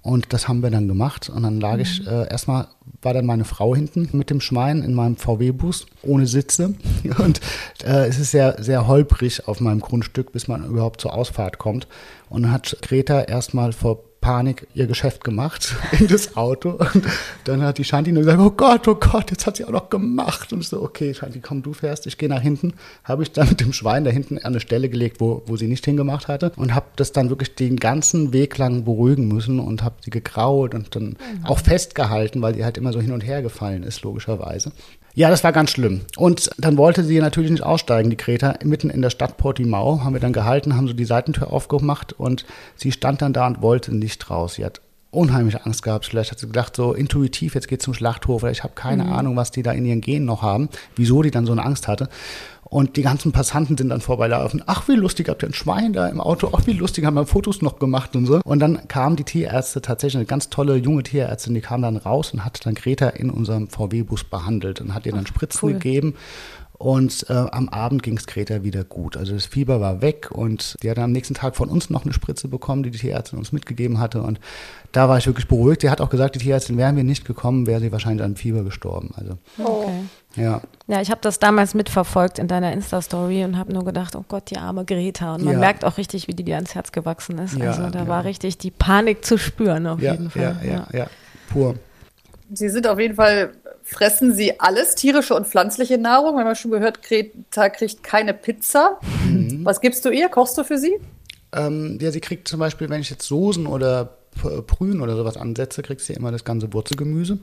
[SPEAKER 2] Und das haben wir dann gemacht. Und dann lag ich, mhm. äh, erstmal war dann meine Frau hinten mit dem Schwein in meinem VW-Bus ohne Sitze. <laughs> Und äh, es ist sehr, sehr holprig auf meinem Grundstück, bis man überhaupt zur Ausfahrt kommt. Und dann hat Greta erstmal vor Panik ihr Geschäft gemacht <laughs> in das Auto. Und dann hat die Shanti nur gesagt, oh Gott, oh Gott, jetzt hat sie auch noch gemacht. Und ich so, okay, Shanti, komm, du fährst, ich gehe nach hinten. Habe ich dann <laughs> mit dem Schwein da hinten an eine Stelle gelegt, wo, wo sie nicht hingemacht hatte. Und habe das dann wirklich den ganzen Weg lang beruhigen müssen und habe sie gekraut und dann mhm. auch festgehalten, weil die halt immer so hin und her gefallen ist, logischerweise. Ja, das war ganz schlimm. Und dann wollte sie natürlich nicht aussteigen, die Greta. Mitten in der Stadt Portimao haben wir dann gehalten, haben so die Seitentür aufgemacht und sie stand dann da und wollte nicht raus. Sie hat unheimlich Angst gehabt. Vielleicht hat sie gedacht, so intuitiv, jetzt geht zum Schlachthof. Oder ich habe keine mhm. Ahnung, was die da in ihren Genen noch haben, wieso die dann so eine Angst hatte. Und die ganzen Passanten sind dann vorbeilaufen. Ach, wie lustig, habt ihr ein Schwein da im Auto? Ach, wie lustig, haben wir Fotos noch gemacht und so. Und dann kamen die Tierärzte, tatsächlich eine ganz tolle junge Tierärztin, die kam dann raus und hat dann Greta in unserem VW-Bus behandelt und hat ihr dann Spritzen cool. gegeben. Und äh, am Abend ging es Greta wieder gut. Also das Fieber war weg und die hat am nächsten Tag von uns noch eine Spritze bekommen, die die Tierärztin uns mitgegeben hatte. Und da war ich wirklich beruhigt. Die hat auch gesagt, die Tierärztin wären wir nicht gekommen, wäre sie wahrscheinlich an Fieber gestorben. Also
[SPEAKER 5] okay.
[SPEAKER 2] ja.
[SPEAKER 5] Ja, ich habe das damals mitverfolgt in deiner Insta-Story und habe nur gedacht, oh Gott, die arme Greta. Und man ja. merkt auch richtig, wie die dir ans Herz gewachsen ist. Ja, also da ja. war richtig die Panik zu spüren auf jeden Fall.
[SPEAKER 2] Ja, ja, ja, pur.
[SPEAKER 6] Sie sind auf jeden Fall fressen sie alles, tierische und pflanzliche Nahrung. Wir haben ja schon gehört, Greta kriegt keine Pizza. Mhm. Was gibst du ihr? Kochst du für sie?
[SPEAKER 2] Ähm, ja, sie kriegt zum Beispiel, wenn ich jetzt Soßen oder Brühen oder sowas ansetze, kriegt sie immer das ganze Wurzelgemüse.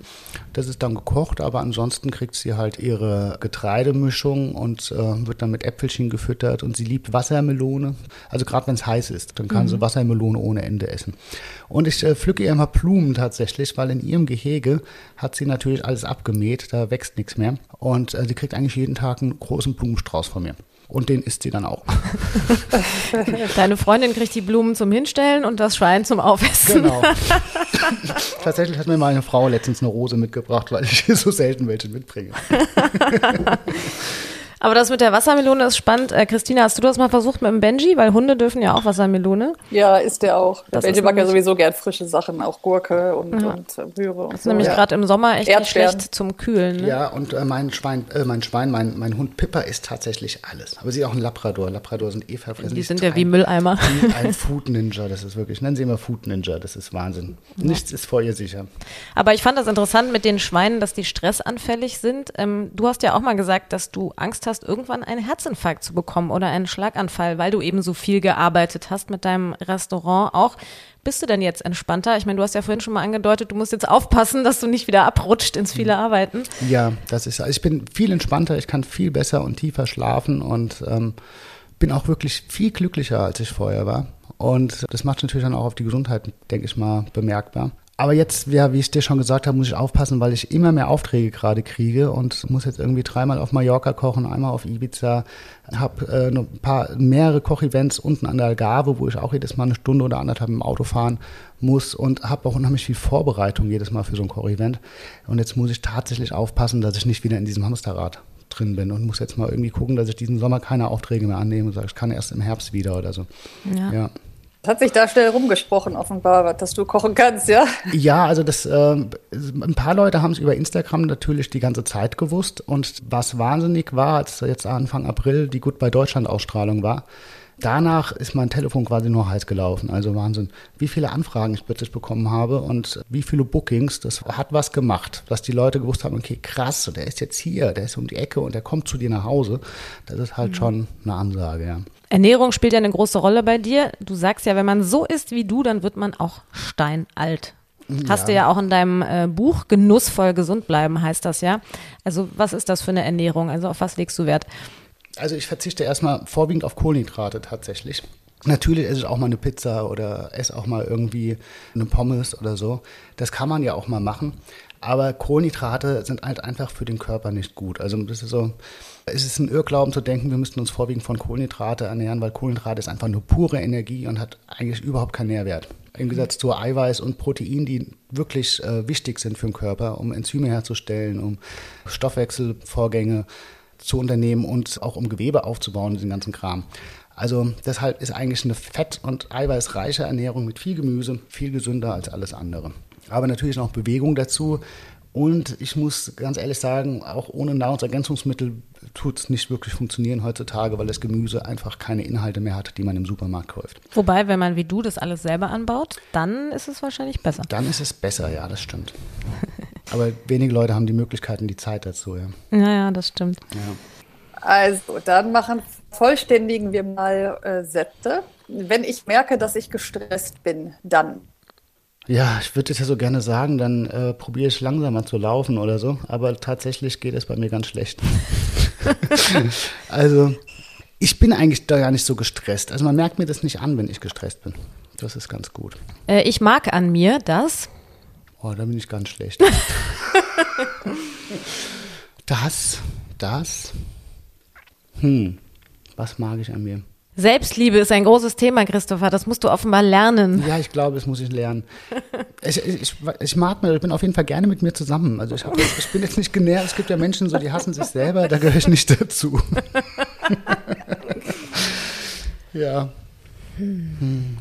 [SPEAKER 2] Das ist dann gekocht, aber ansonsten kriegt sie halt ihre Getreidemischung und äh, wird dann mit Äpfelchen gefüttert und sie liebt Wassermelone. Also gerade wenn es heiß ist, dann kann mhm. sie Wassermelone ohne Ende essen. Und ich äh, pflücke ihr immer Blumen tatsächlich, weil in ihrem Gehege hat sie natürlich alles abgemäht, da wächst nichts mehr. Und äh, sie kriegt eigentlich jeden Tag einen großen Blumenstrauß von mir und den isst sie dann auch. <laughs>
[SPEAKER 5] Deine Freundin kriegt die Blumen zum Hinstellen und das Schwein zum Aufessen.
[SPEAKER 2] Genau. <laughs> Tatsächlich hat mir meine Frau letztens eine Rose mitgebracht, weil ich so selten welche mitbringe. <laughs>
[SPEAKER 5] Aber das mit der Wassermelone ist spannend. Äh, Christina, hast du das mal versucht mit dem Benji? Weil Hunde dürfen ja auch Wassermelone.
[SPEAKER 6] Ja, ist der auch. Der
[SPEAKER 5] Das
[SPEAKER 6] Benji
[SPEAKER 5] ist
[SPEAKER 6] mag ja sowieso gern frische Sachen, auch Gurke und,
[SPEAKER 5] Ja.
[SPEAKER 6] und äh, Möhre. Und
[SPEAKER 5] Das ist
[SPEAKER 6] so.
[SPEAKER 5] nämlich
[SPEAKER 6] ja.
[SPEAKER 5] gerade im Sommer echt nicht
[SPEAKER 6] Erdbeeren.
[SPEAKER 5] schlecht zum Kühlen. Ne?
[SPEAKER 2] Ja, und äh, mein Schwein, äh, mein Schwein, mein, mein Hund Pippa isst tatsächlich alles. Aber sie ist auch ein Labrador. Labrador sind eh verfressen.
[SPEAKER 5] Die
[SPEAKER 2] ist
[SPEAKER 5] sind ja
[SPEAKER 2] ein-
[SPEAKER 5] wie Mülleimer.
[SPEAKER 2] Ein <laughs> Food Ninja, das ist wirklich. Nennen Sie immer Food Ninja, das ist Wahnsinn. Nichts ist vor ihr sicher.
[SPEAKER 5] Aber ich fand das interessant mit den Schweinen, dass die stressanfällig sind. Ähm, du hast ja auch mal gesagt, dass du Angst hast, irgendwann einen Herzinfarkt zu bekommen oder einen Schlaganfall, weil du eben so viel gearbeitet hast mit deinem Restaurant auch. Bist du denn jetzt entspannter? Ich meine, du hast ja vorhin schon mal angedeutet, du musst jetzt aufpassen, dass du nicht wieder abrutscht ins viele Arbeiten.
[SPEAKER 2] Ja, das ist. Also ich bin viel entspannter, ich kann viel besser und tiefer schlafen und ähm, bin auch wirklich viel glücklicher, als ich vorher war. Und das macht natürlich dann auch auf die Gesundheit, denke ich mal, bemerkbar. Aber jetzt, ja, wie ich dir schon gesagt habe, muss ich aufpassen, weil ich immer mehr Aufträge gerade kriege und muss jetzt irgendwie dreimal auf Mallorca kochen, einmal auf Ibiza, habe äh, ein paar mehrere Kochevents unten an der Algarve, wo ich auch jedes Mal eine Stunde oder anderthalb im Auto fahren muss und habe auch unheimlich viel Vorbereitung jedes Mal für so ein Kochevent. Und jetzt muss ich tatsächlich aufpassen, dass ich nicht wieder in diesem Hamsterrad drin bin und muss jetzt mal irgendwie gucken, dass ich diesen Sommer keine Aufträge mehr annehme und sage, ich kann erst im Herbst wieder oder so.
[SPEAKER 5] Ja.
[SPEAKER 2] Ja.
[SPEAKER 6] Hat sich da schnell rumgesprochen, offenbar, dass du kochen kannst, ja?
[SPEAKER 2] Ja, also das, ähm, ein paar Leute haben es über Instagram natürlich die ganze Zeit gewusst und was wahnsinnig war, als jetzt Anfang April die Goodbye Deutschland Ausstrahlung war, danach ist mein Telefon quasi nur heiß gelaufen. Also Wahnsinn, wie viele Anfragen ich plötzlich bekommen habe und wie viele Bookings, das hat was gemacht, dass die Leute gewusst haben, okay, krass, der ist jetzt hier, der ist um die Ecke und der kommt zu dir nach Hause. Das ist halt schon eine Ansage, ja.
[SPEAKER 5] Ernährung spielt ja eine große Rolle bei dir. Du sagst ja, wenn man so isst wie du, dann wird man auch steinalt. Hast du ja auch in deinem äh, Buch Genussvoll gesund bleiben, heißt das ja. Also was ist das für eine Ernährung? Also auf was legst du Wert?
[SPEAKER 2] Also ich verzichte erstmal vorwiegend auf Kohlenhydrate tatsächlich. Natürlich esse ich auch mal eine Pizza oder esse auch mal irgendwie eine Pommes oder so. Das kann man ja auch mal machen. Aber Kohlenhydrate sind halt einfach für den Körper nicht gut. Also das ist so, es ist ein Irrglauben zu denken, wir müssten uns vorwiegend von Kohlenhydrate ernähren, weil Kohlenhydrate ist einfach nur pure Energie und hat eigentlich überhaupt keinen Nährwert. Im Gegensatz zu Eiweiß und Protein, die wirklich äh, wichtig sind für den Körper, um Enzyme herzustellen, um Stoffwechselvorgänge zu unternehmen und auch um Gewebe aufzubauen, diesen ganzen Kram. Also deshalb ist eigentlich eine fett- und eiweißreiche Ernährung mit viel Gemüse viel gesünder als alles andere. Aber natürlich noch Bewegung dazu. Und ich muss ganz ehrlich sagen, auch ohne Nahrungsergänzungsmittel tut es nicht wirklich funktionieren heutzutage, weil das Gemüse einfach keine Inhalte mehr hat, die man im Supermarkt kauft.
[SPEAKER 5] Wobei, wenn man wie du das alles selber anbaut, dann ist es wahrscheinlich besser.
[SPEAKER 2] Dann ist es besser, ja, das stimmt. <laughs> Aber wenige Leute haben die Möglichkeiten, die Zeit dazu, ja.
[SPEAKER 5] Naja, das stimmt.
[SPEAKER 6] Also, dann machen, vollständigen wir mal äh, Sätze. Wenn ich merke, dass ich gestresst bin, dann.
[SPEAKER 2] Ja, ich würde es ja so gerne sagen, dann äh, probiere ich langsamer zu laufen oder so, aber tatsächlich geht es bei mir ganz schlecht. <laughs> also, ich bin eigentlich da gar nicht so gestresst. Also man merkt mir das nicht an, wenn ich gestresst bin. Das ist ganz gut.
[SPEAKER 5] Äh, ich mag an mir, dass
[SPEAKER 2] Oh, da bin ich ganz schlecht. <laughs> das, das, hm, was mag ich an mir?
[SPEAKER 5] Selbstliebe ist ein großes Thema, Christopher. Das musst du offenbar lernen.
[SPEAKER 2] Ja, ich glaube, das muss ich lernen. Ich, ich, ich mag mir, ich bin auf jeden Fall gerne mit mir zusammen. Also ich, hab, ich bin jetzt nicht genervt. Es gibt ja Menschen, so die hassen sich selber, da gehöre ich nicht dazu. <laughs> ja,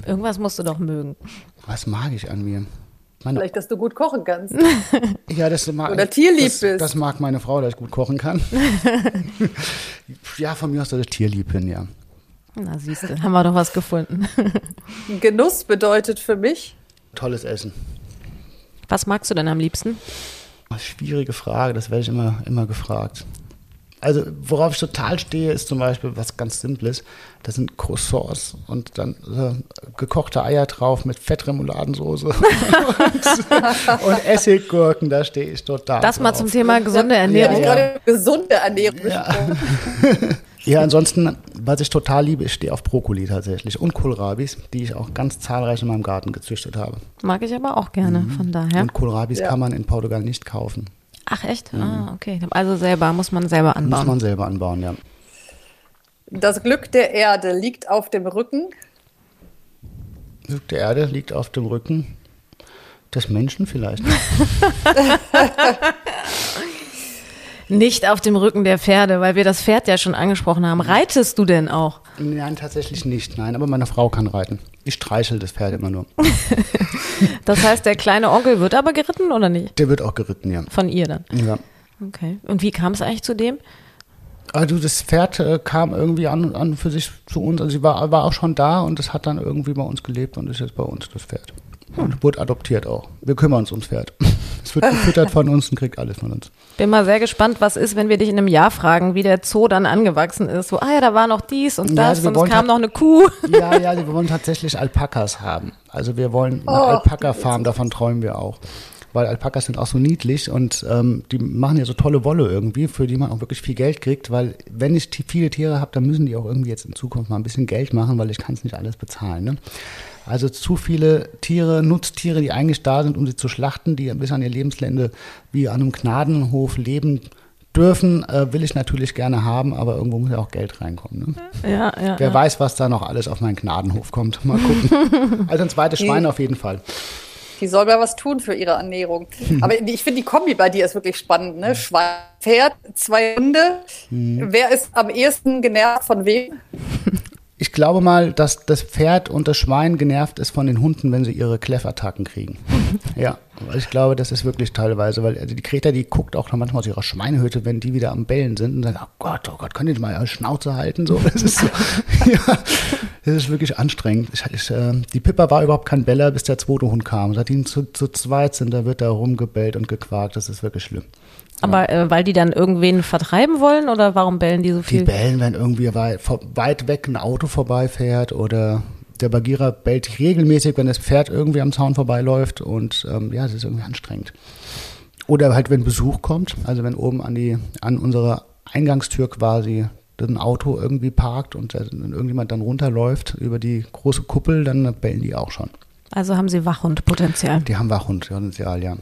[SPEAKER 5] Irgendwas musst du doch mögen.
[SPEAKER 2] was mag ich an mir? Meine,
[SPEAKER 6] Vielleicht, dass du gut kochen kannst. <laughs>
[SPEAKER 2] ja, das mag,
[SPEAKER 6] Oder tierlieb
[SPEAKER 2] das,
[SPEAKER 6] bist.
[SPEAKER 2] Das mag meine Frau, dass ich gut kochen kann. <laughs> ja, von mir aus, dass ich tierlieb bin, ja.
[SPEAKER 5] Na, siehst du, haben wir doch was gefunden. <laughs>
[SPEAKER 6] Genuss bedeutet für mich,
[SPEAKER 2] Tolles Essen.
[SPEAKER 5] Was magst du denn am liebsten?
[SPEAKER 2] Schwierige Frage, das werde ich immer, immer gefragt. Also, worauf ich total stehe, ist zum Beispiel was ganz Simples. Das sind Croissants und dann äh, gekochte Eier drauf mit Fettremouladensauce und, <laughs> und Essiggurken, da stehe ich total
[SPEAKER 5] Das mal
[SPEAKER 2] drauf.
[SPEAKER 5] zum Thema gesunde
[SPEAKER 6] ich
[SPEAKER 5] Ernährung.
[SPEAKER 6] habe gerade gesunde Ernährung gesprochen. <laughs>
[SPEAKER 2] Ja, ansonsten, was ich total liebe, ich stehe auf Brokkoli tatsächlich und Kohlrabis, die ich auch ganz zahlreich in meinem Garten gezüchtet habe.
[SPEAKER 5] Mag ich aber auch gerne, von daher.
[SPEAKER 2] Und Kohlrabis
[SPEAKER 6] Ja.
[SPEAKER 2] kann man in Portugal nicht kaufen.
[SPEAKER 5] Ach echt? Ah, okay. Also selber, muss man selber
[SPEAKER 2] Muss
[SPEAKER 5] anbauen.
[SPEAKER 2] man selber anbauen, ja.
[SPEAKER 6] Das Glück der Erde liegt auf dem Rücken.
[SPEAKER 2] Glück der Erde liegt auf dem Rücken Des Menschen vielleicht. <laughs>
[SPEAKER 5] Nicht auf dem Rücken der Pferde, weil wir das Pferd ja schon angesprochen haben. Reitest du denn auch?
[SPEAKER 2] Nein, tatsächlich nicht. Nein, aber meine Frau kann reiten. Ich streichel das Pferd immer nur. <laughs>
[SPEAKER 5] Das heißt, der kleine Onkel wird aber geritten oder nicht?
[SPEAKER 2] Der wird auch geritten, ja.
[SPEAKER 5] Von ihr dann.
[SPEAKER 2] ja.
[SPEAKER 5] Okay. Und wie kam es eigentlich zu dem?
[SPEAKER 2] Also das Pferd äh, kam irgendwie an, an für sich zu uns. Also sie war, war auch schon da und es hat dann irgendwie bei uns gelebt und ist jetzt bei uns das Pferd. Und wurde adoptiert auch. Wir kümmern uns ums Pferd. Es wird gefüttert von uns und kriegt alles von uns.
[SPEAKER 5] Bin mal sehr gespannt, was ist, wenn wir dich in einem Jahr fragen, wie der Zoo dann angewachsen ist. So, ah ja, da war noch dies und
[SPEAKER 2] Ja,
[SPEAKER 5] das
[SPEAKER 2] also wir
[SPEAKER 5] und es kam noch eine Kuh.
[SPEAKER 2] Ja, ja, <laughs> wir wollen tatsächlich Alpakas haben. Also wir wollen eine Alpaka-Farm, davon träumen wir auch. Weil Alpakas sind auch so niedlich und ähm, die machen ja so tolle Wolle irgendwie, für die man auch wirklich viel Geld kriegt, weil wenn ich viele Tiere habe, dann müssen die auch irgendwie jetzt in Zukunft mal ein bisschen Geld machen, weil ich kann es nicht alles bezahlen. Ne? Also zu viele Tiere, Nutztiere, die eigentlich da sind, um sie zu schlachten, die bis an ihr Lebensende wie an einem Gnadenhof leben dürfen, äh, will ich natürlich gerne haben, aber irgendwo muss ja auch Geld reinkommen. Ne?
[SPEAKER 5] Ja, ja.
[SPEAKER 2] Wer
[SPEAKER 5] ja.
[SPEAKER 2] weiß, was da noch alles auf meinen Gnadenhof kommt. Mal gucken. <laughs> also ein zweites Schwein auf jeden Fall.
[SPEAKER 6] Die soll mal was tun für ihre Ernährung. Aber ich finde, die Kombi bei dir ist wirklich spannend. Ne? Schwein, Pferd, zwei Hunde. Wer ist am ehesten genervt von wem? <laughs>
[SPEAKER 2] Ich glaube mal, dass das Pferd und das Schwein genervt ist von den Hunden, wenn sie ihre Kläffattacken kriegen. <laughs> ja, ich glaube, das ist wirklich teilweise, weil also die Greta, die guckt auch noch manchmal aus ihrer Schweinehütte, wenn die wieder am Bellen sind und sagt, oh Gott, oh Gott, könnt ihr mal eure Schnauze halten? So, das ist, so, <laughs> ja, das ist wirklich anstrengend. Ich, ich, äh, die Pippa war überhaupt kein Beller, bis der zweite Hund kam. Seit die zu, zu zweit sind, da wird da rumgebellt und gequakt. Das ist wirklich schlimm.
[SPEAKER 5] Aber äh, weil die dann irgendwen vertreiben wollen oder warum bellen die so
[SPEAKER 2] Die
[SPEAKER 5] viel?
[SPEAKER 2] bellen, wenn irgendwie weit, weit weg ein Auto vorbeifährt oder der Bagierer bellt regelmäßig, wenn das Pferd irgendwie am Zaun vorbeiläuft und ähm, ja, das ist irgendwie anstrengend. Oder halt, wenn Besuch kommt, also wenn oben an die, an unserer Eingangstür quasi ein Auto irgendwie parkt und dann irgendjemand dann runterläuft über die große Kuppel, dann bellen die auch schon.
[SPEAKER 5] Also haben sie Wachhundpotenzial.
[SPEAKER 2] Die haben Wachhundpotenzial, ja.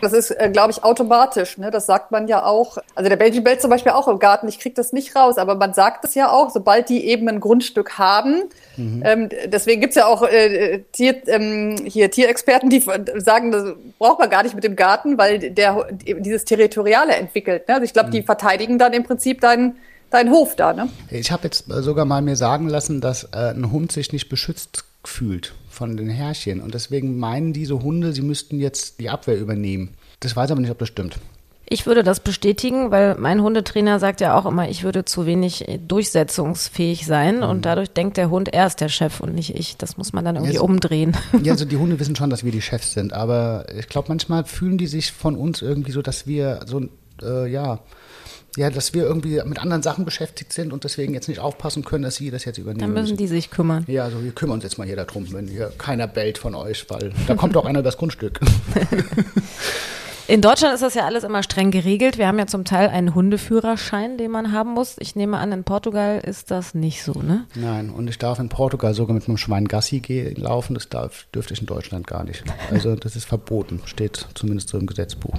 [SPEAKER 6] Das ist, äh, glaube ich, automatisch. Ne? Das sagt man ja auch. Also der Belgian bellt zum Beispiel auch im Garten. Ich kriege das nicht raus, aber man sagt es ja auch, sobald die eben ein Grundstück haben. Ähm, deswegen gibt's ja auch äh, Tier, ähm, hier Tierexperten, die sagen, das braucht man gar nicht mit dem Garten, weil der dieses Territoriale entwickelt. Ne? Also ich glaube, die verteidigen dann im Prinzip deinen deinen Hof da. Ne?
[SPEAKER 2] Ich habe jetzt sogar mal mir sagen lassen, dass äh, ein Hund sich nicht beschützt fühlt von den Herrchen. Und deswegen meinen diese Hunde, sie müssten jetzt die Abwehr übernehmen. Das weiß aber nicht, ob das stimmt.
[SPEAKER 5] Ich würde das bestätigen, weil mein Hundetrainer sagt ja auch immer, ich würde zu wenig äh, durchsetzungsfähig sein
[SPEAKER 2] Mhm.
[SPEAKER 5] und dadurch denkt der Hund, er ist der Chef und nicht ich. Das muss man dann irgendwie
[SPEAKER 2] Ja, so-
[SPEAKER 5] umdrehen. <laughs>
[SPEAKER 2] Ja, also die Hunde <laughs> wissen schon, dass wir die Chefs sind, aber ich glaube, manchmal fühlen die sich von uns irgendwie so, dass wir so, äh, ja, ja, dass wir irgendwie mit anderen Sachen beschäftigt sind und deswegen jetzt nicht aufpassen können, dass sie das jetzt übernehmen
[SPEAKER 5] Dann müssen die sich kümmern.
[SPEAKER 2] Ja, also wir kümmern uns jetzt mal hier darum, wenn hier keiner bellt von euch, weil da kommt auch einer übers Grundstück. <laughs>
[SPEAKER 5] In Deutschland ist das ja alles immer streng geregelt. Wir haben ja zum Teil einen Hundeführerschein, den man haben muss. Ich nehme an, in Portugal ist das nicht so, ne?
[SPEAKER 2] Nein, und ich darf in Portugal sogar mit einem Schwein Gassi gehen, laufen. Das darf, dürfte ich in Deutschland gar nicht. Also das ist verboten, steht zumindest so im Gesetzbuch.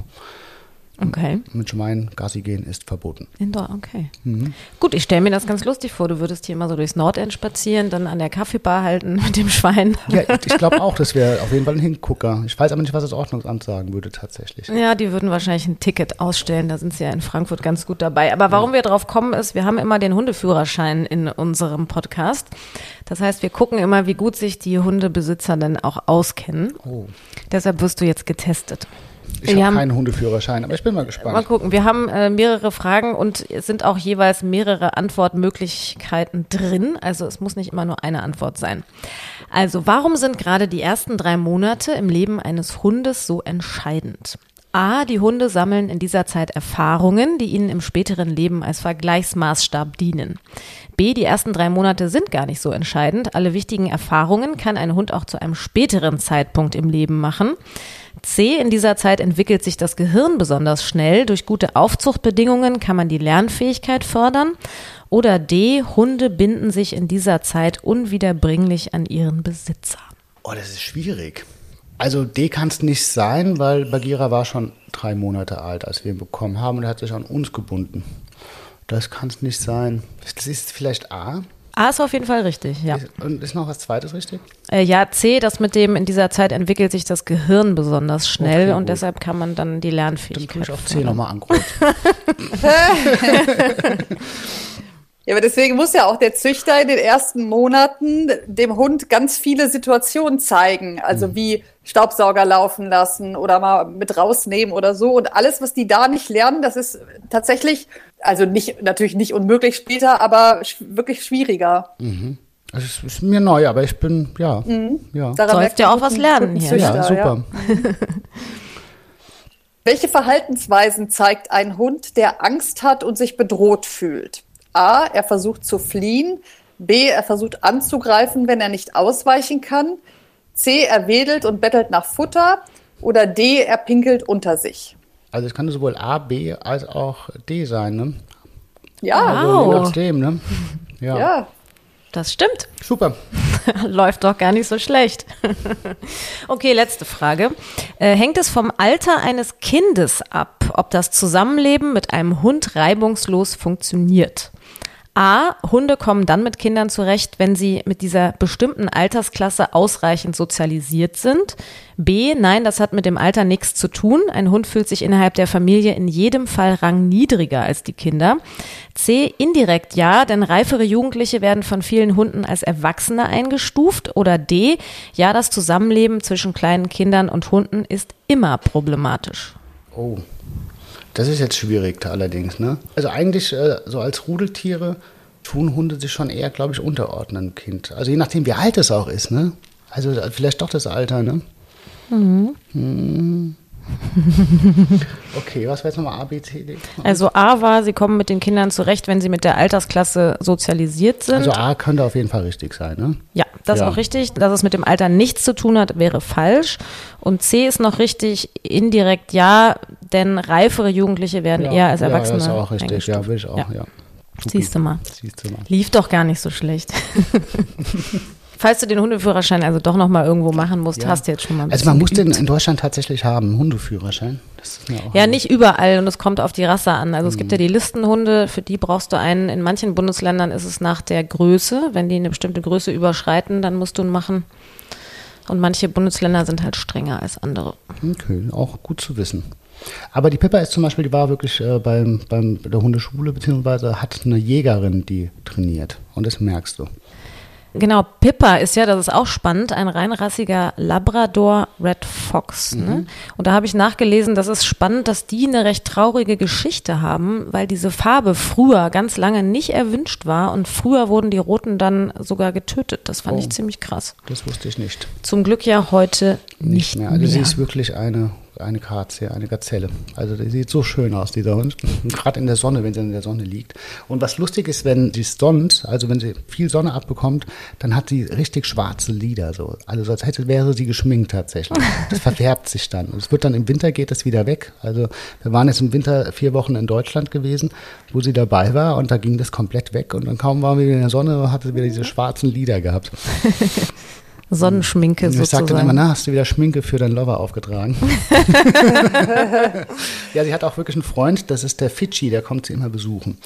[SPEAKER 5] Okay.
[SPEAKER 2] Mit Schwein Gassi gehen ist verboten.
[SPEAKER 5] In Dor okay.
[SPEAKER 2] Mhm.
[SPEAKER 5] Gut, ich stelle mir das ganz lustig vor. Du würdest hier immer so durchs Nordend spazieren, dann an der Kaffeebar halten <laughs> mit dem Schwein.
[SPEAKER 2] Ja, ich glaube auch, das wäre auf jeden Fall ein Hingucker. Ich weiß aber nicht, was das Ordnungsamt sagen würde tatsächlich.
[SPEAKER 5] Ja, die würden wahrscheinlich ein Ticket ausstellen. Da sind sie ja in Frankfurt ganz gut dabei. Aber warum wir drauf kommen, ist, wir haben immer den Hundeführerschein in unserem Podcast. Das heißt, wir gucken immer, wie gut sich die Hundebesitzer denn auch auskennen.
[SPEAKER 2] Oh.
[SPEAKER 5] Deshalb wirst du jetzt getestet.
[SPEAKER 2] Ich habe keinen Hundeführerschein, aber ich bin mal
[SPEAKER 5] Mal
[SPEAKER 2] gespannt.
[SPEAKER 5] gucken. Wir haben äh, mehrere Fragen und es sind auch jeweils mehrere Antwortmöglichkeiten drin. Also es muss nicht immer nur eine Antwort sein. Also warum sind gerade die ersten drei Monate im Leben eines Hundes so entscheidend? A, die Hunde sammeln in dieser Zeit Erfahrungen, die ihnen im späteren Leben als Vergleichsmaßstab dienen. B, die ersten drei Monate sind gar nicht so entscheidend. Alle wichtigen Erfahrungen kann ein Hund auch zu einem späteren Zeitpunkt im Leben machen. C, in dieser Zeit entwickelt sich das Gehirn besonders schnell. Durch gute Aufzuchtbedingungen kann man die Lernfähigkeit fördern. Oder D, Hunde binden sich in dieser Zeit unwiederbringlich an ihren Besitzer.
[SPEAKER 2] Oh, das ist schwierig. Also D kann es nicht sein, weil Bagheera war schon drei Monate alt, als wir ihn bekommen haben und er hat sich an uns gebunden. Das kann es nicht sein. Das ist vielleicht A.
[SPEAKER 5] A ist auf jeden Fall richtig, ja.
[SPEAKER 2] Und ist noch was Zweites richtig?
[SPEAKER 5] Äh, ja, C, das mit dem, in dieser Zeit entwickelt sich das Gehirn besonders schnell
[SPEAKER 2] Okay,
[SPEAKER 5] und
[SPEAKER 2] gut.
[SPEAKER 5] deshalb kann man dann die
[SPEAKER 2] Dann
[SPEAKER 5] Lernfähigkeit
[SPEAKER 2] tue ich auf C nochmal ankreuzen. <laughs> <laughs> <laughs>
[SPEAKER 6] Ja, aber deswegen muss ja auch der Züchter in den ersten Monaten dem Hund ganz viele Situationen zeigen. Also wie Staubsauger laufen lassen oder mal mit rausnehmen oder so. Und alles, was die da nicht lernen, das ist tatsächlich, also nicht, natürlich nicht unmöglich später, aber sch wirklich schwieriger.
[SPEAKER 2] Also es ist mir neu, aber ich bin, ja, ja.
[SPEAKER 6] Daran
[SPEAKER 5] Sollst ja auch was lernen hier.
[SPEAKER 2] Ja,
[SPEAKER 6] Züchter,
[SPEAKER 2] super. <laughs>
[SPEAKER 6] Welche Verhaltensweisen zeigt ein Hund, der Angst hat und sich bedroht fühlt? A, er versucht zu fliehen. B, er versucht anzugreifen, wenn er nicht ausweichen kann. C, er wedelt und bettelt nach Futter. Oder D, er pinkelt unter sich.
[SPEAKER 2] Also es kann sowohl A, B als auch D sein, ne?
[SPEAKER 6] Ja,
[SPEAKER 2] Also je
[SPEAKER 5] Wow.
[SPEAKER 2] nachdem, ne? <laughs> Ja.
[SPEAKER 6] ja.
[SPEAKER 5] Das stimmt.
[SPEAKER 2] Super. <laughs>
[SPEAKER 5] Läuft doch gar nicht so schlecht. <laughs> okay, letzte Frage. Äh, hängt es vom Alter eines Kindes ab, ob das Zusammenleben mit einem Hund reibungslos funktioniert? A. Hunde kommen dann mit Kindern zurecht, wenn sie mit dieser bestimmten Altersklasse ausreichend sozialisiert sind. B. Nein, das hat mit dem Alter nichts zu tun. Ein Hund fühlt sich innerhalb der Familie in jedem Fall rangniedriger als die Kinder. C. Indirekt ja, denn reifere Jugendliche werden von vielen Hunden als Erwachsene eingestuft. Oder D. Ja, das Zusammenleben zwischen kleinen Kindern und Hunden ist immer problematisch.
[SPEAKER 2] Oh. Das ist jetzt schwierig allerdings, ne? Also eigentlich, äh, so als Rudeltiere tun Hunde sich schon eher, glaube ich, unterordnen dem Kind. Also je nachdem, wie alt es auch ist, ne? Also äh, vielleicht doch das Alter, ne? Mhm. <laughs> Okay, was war jetzt nochmal A, B, C, D?
[SPEAKER 5] Also A war, sie kommen mit den Kindern zurecht, wenn sie mit der Altersklasse sozialisiert sind.
[SPEAKER 2] Also A könnte auf jeden Fall richtig sein, ne?
[SPEAKER 5] Ja, das ist
[SPEAKER 2] Ja.
[SPEAKER 5] auch richtig. Dass es mit dem Alter nichts zu tun hat, wäre falsch. Und C ist noch richtig, indirekt ja, denn reifere Jugendliche werden eher als Erwachsene.
[SPEAKER 2] Ja, ist auch richtig, ja, will ich auch, ja.
[SPEAKER 5] Siehst du mal.
[SPEAKER 2] Siehst du mal.
[SPEAKER 5] Lief doch gar nicht so schlecht. <laughs> Falls du den Hundeführerschein also doch noch mal irgendwo machen musst,
[SPEAKER 2] Ja.
[SPEAKER 5] hast du jetzt schon mal ein
[SPEAKER 2] Also
[SPEAKER 5] bisschen
[SPEAKER 2] man muss den
[SPEAKER 5] geübt.
[SPEAKER 2] in Deutschland tatsächlich haben, einen Hundeführerschein. Das ist mir auch
[SPEAKER 5] Ja, nicht überall und es kommt auf die Rasse an. Also es gibt ja
[SPEAKER 2] Mhm.
[SPEAKER 5] die Listenhunde, für die brauchst du einen. In manchen Bundesländern ist es nach der Größe. Wenn die eine bestimmte Größe überschreiten, dann musst du ihn machen. Und manche Bundesländer sind halt strenger als andere.
[SPEAKER 2] Okay, auch gut zu wissen. Aber die Pippa ist zum Beispiel, die war wirklich äh, beim, beim bei der Hundeschule, beziehungsweise hat eine Jägerin, die trainiert. Und das merkst du.
[SPEAKER 5] Genau, Pippa ist ja, das ist auch spannend, ein reinrassiger Labrador Red Fox. Ne? Und da habe ich nachgelesen, das ist spannend, dass die eine recht traurige Geschichte haben, weil diese Farbe früher ganz lange nicht erwünscht war und früher wurden die Roten dann sogar getötet. Das fand
[SPEAKER 2] Oh.
[SPEAKER 5] ich ziemlich krass.
[SPEAKER 2] Das wusste ich nicht.
[SPEAKER 5] Zum Glück ja heute nicht, mehr.
[SPEAKER 2] Also sie ist wirklich eine, eine Grazie, eine Gazelle. Also die sieht so schön aus, dieser Hund. <laughs> Gerade in der Sonne, wenn sie in der Sonne liegt. Und was lustig ist, wenn sie sonnt, also wenn sie viel Sonne abbekommt, dann hat sie richtig schwarze Lider. So. Also so als hätte, wäre sie geschminkt tatsächlich. Das <laughs> verfärbt sich dann. Und es wird dann im Winter geht das wieder weg. Also wir waren jetzt im Winter vier Wochen in Deutschland gewesen, wo sie dabei war und da ging das komplett weg. Und dann kaum waren wir wieder in der Sonne, hatte sie wieder diese schwarzen Lider gehabt. <laughs>
[SPEAKER 5] Sonnenschminke
[SPEAKER 2] Ich sag dann immer,
[SPEAKER 5] sozusagen.
[SPEAKER 2] na, hast du wieder Schminke für deinen Lover aufgetragen? <laughs> ja, sie hat auch wirklich einen Freund, das ist der Fidschi, der kommt sie immer besuchen.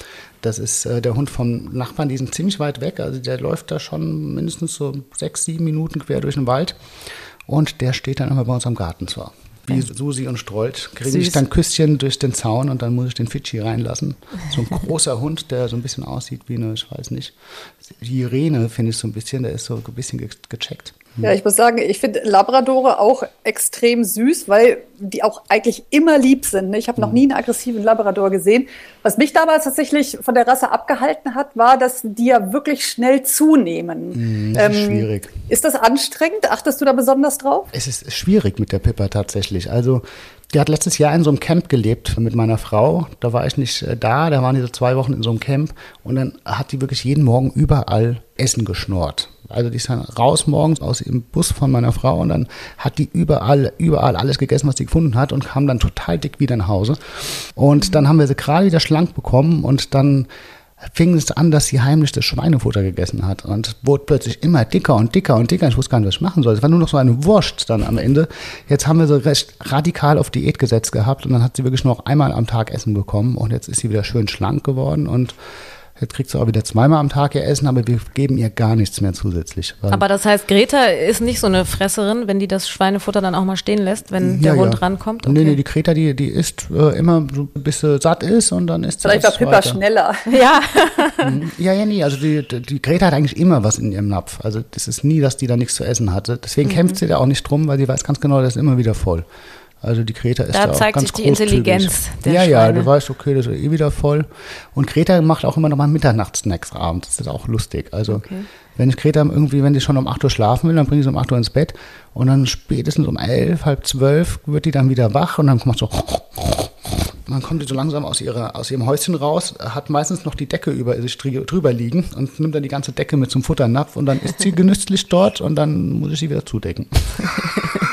[SPEAKER 2] Das ist äh, der Hund vom Nachbarn, die sind ziemlich weit weg, also der läuft da schon mindestens so sechs, sieben Minuten quer durch den Wald und der steht dann immer bei uns am Gartentor. Wie Susi und Strolch kriege ich
[SPEAKER 5] Süß.
[SPEAKER 2] dann Küsschen durch den Zaun und dann muss ich den Fidschi reinlassen. So ein großer <laughs> Hund, der so ein bisschen aussieht wie eine, ich weiß nicht, die Irene finde ich so ein bisschen, der ist so ein bisschen ge gecheckt.
[SPEAKER 6] Ja, ich muss sagen, ich finde Labradore auch extrem süß, weil die auch eigentlich immer lieb sind. ne? Ich habe noch nie einen aggressiven Labrador gesehen. Was mich damals tatsächlich von der Rasse abgehalten hat, war, dass die ja wirklich schnell zunehmen.
[SPEAKER 2] Das ist schwierig.
[SPEAKER 6] Ist das anstrengend? Achtest du da besonders drauf?
[SPEAKER 2] Es ist schwierig mit der Pippa tatsächlich. Also, die hat letztes Jahr in so einem Camp gelebt mit meiner Frau. Da war ich nicht äh, da, da waren die so zwei Wochen in so einem Camp und dann hat die wirklich jeden Morgen überall Essen geschnort. Also die ist dann raus morgens aus dem Bus von meiner Frau und dann hat die überall, überall alles gegessen, was sie gefunden hat und kam dann total dick wieder nach Hause. Und dann haben wir sie gerade wieder schlank bekommen und dann fing es an, dass sie heimlich das Schweinefutter gegessen hat und wurde plötzlich immer dicker und dicker und dicker. Ich wusste gar nicht, was ich machen soll. Es war nur noch so eine Wurst dann am Ende. Jetzt haben wir sie recht radikal auf Diät gesetzt gehabt und dann hat sie wirklich nur noch einmal am Tag Essen bekommen und jetzt ist sie wieder schön schlank geworden und Jetzt kriegt sie auch wieder zweimal am Tag ihr Essen, aber wir geben ihr gar nichts mehr zusätzlich.
[SPEAKER 5] Aber das heißt, Greta ist nicht so eine Fresserin, wenn die das Schweinefutter dann auch mal stehen lässt, wenn der
[SPEAKER 2] Ja,
[SPEAKER 5] Hund
[SPEAKER 2] ja.
[SPEAKER 5] rankommt? Okay.
[SPEAKER 2] Nee, nee, die Greta, die, die isst äh, immer, so, bis sie satt ist und dann isst sie
[SPEAKER 6] Vielleicht war Pippa
[SPEAKER 2] weiter.
[SPEAKER 6] schneller. <laughs>
[SPEAKER 5] Ja,
[SPEAKER 2] Ja, ja, nee, also die, die Greta hat eigentlich immer was in ihrem Napf. Also das ist nie, dass die da nichts zu essen hatte.
[SPEAKER 5] Mhm.
[SPEAKER 2] Deswegen kämpft sie da auch nicht drum, weil sie weiß ganz genau, das ist immer wieder voll. Also die Greta ist
[SPEAKER 5] Da
[SPEAKER 2] da, auch
[SPEAKER 5] zeigt
[SPEAKER 2] ganz
[SPEAKER 5] sich die. Intelligenz der
[SPEAKER 2] Ja, ja,
[SPEAKER 5] Schweine.
[SPEAKER 2] du weißt, okay, das ist eh wieder voll. Und Greta macht auch immer noch mal Mitternachtssnacks abends. Das ist auch lustig. Also wenn ich Greta irgendwie, wenn die schon um 8 Uhr schlafen will, dann bringe ich sie um 8 Uhr ins Bett und dann spätestens um 11, halb 12 wird die dann wieder wach und dann macht so dann kommt die so langsam aus, ihrer, aus ihrem Häuschen raus, hat meistens noch die Decke über sich drü- drüber liegen und nimmt dann die ganze Decke mit zum Futternapf und dann ist sie genüsslich dort und dann muss ich sie wieder zudecken.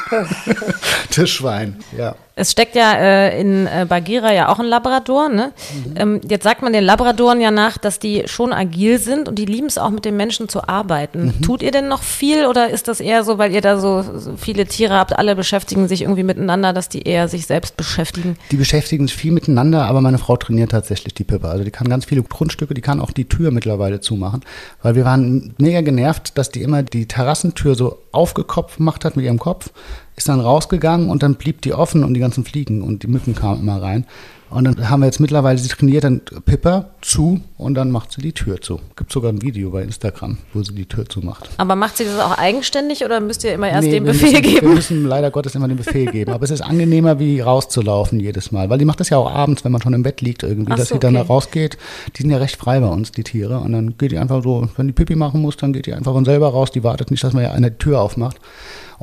[SPEAKER 2] <laughs> das Schwein, ja.
[SPEAKER 5] Es steckt ja äh, in äh, Bagheera ja auch ein Labrador. Ne? Ähm, jetzt sagt man den Labradoren ja nach, dass die schon agil sind und die lieben es auch mit den Menschen zu arbeiten. Tut ihr denn noch viel oder ist das eher so, weil ihr da so, so viele Tiere habt, alle beschäftigen sich irgendwie miteinander, dass die eher sich selbst beschäftigen?
[SPEAKER 2] Die beschäftigen sich viel miteinander, aber meine Frau trainiert tatsächlich die Pippa. Also die kann ganz viele Grundstücke, die kann auch die Tür mittlerweile zumachen. Weil wir waren mega genervt, dass die immer die Terrassentür so aufgekopft gemacht hat mit ihrem Kopf, ist dann rausgegangen und dann blieb die offen und die ganzen Fliegen und die Mücken kamen immer rein. Und dann haben wir jetzt mittlerweile, sie trainiert dann Pippa zu und dann macht sie die Tür zu. Gibt sogar ein Video bei Instagram, wo sie die Tür zumacht.
[SPEAKER 5] Aber macht sie das auch eigenständig oder müsst ihr immer erst
[SPEAKER 2] Nee,
[SPEAKER 5] den
[SPEAKER 2] wir
[SPEAKER 5] Befehl
[SPEAKER 2] müssen, Wir
[SPEAKER 5] geben?
[SPEAKER 2] müssen leider Gottes immer den Befehl geben. Aber es ist angenehmer, wie rauszulaufen jedes Mal. Weil die macht das ja auch abends, wenn man schon im Bett liegt irgendwie,
[SPEAKER 5] Ach
[SPEAKER 2] dass
[SPEAKER 5] so,
[SPEAKER 2] sie dann da
[SPEAKER 5] okay.
[SPEAKER 2] rausgeht. Die sind ja recht frei bei uns, die Tiere. Und dann geht die einfach so, wenn die Pipi machen muss, dann geht die einfach von selber raus. Die wartet nicht, dass man ja eine Tür aufmacht.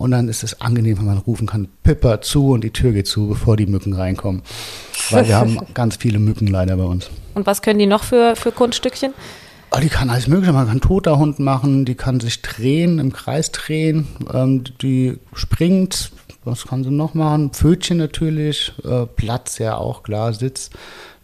[SPEAKER 2] Und dann ist es angenehm, wenn man rufen kann, Pippa zu und die Tür geht zu, bevor die Mücken reinkommen. Weil wir haben <laughs> ganz viele Mücken leider bei uns.
[SPEAKER 5] Und was können die noch für, für Kunststückchen?
[SPEAKER 2] Oh, die kann alles Mögliche. Man kann toter Hund machen, die kann sich drehen, im Kreis drehen, ähm, die springt. Was kann sie noch machen? Pfötchen natürlich, äh, Platz ja auch, klar, Sitz.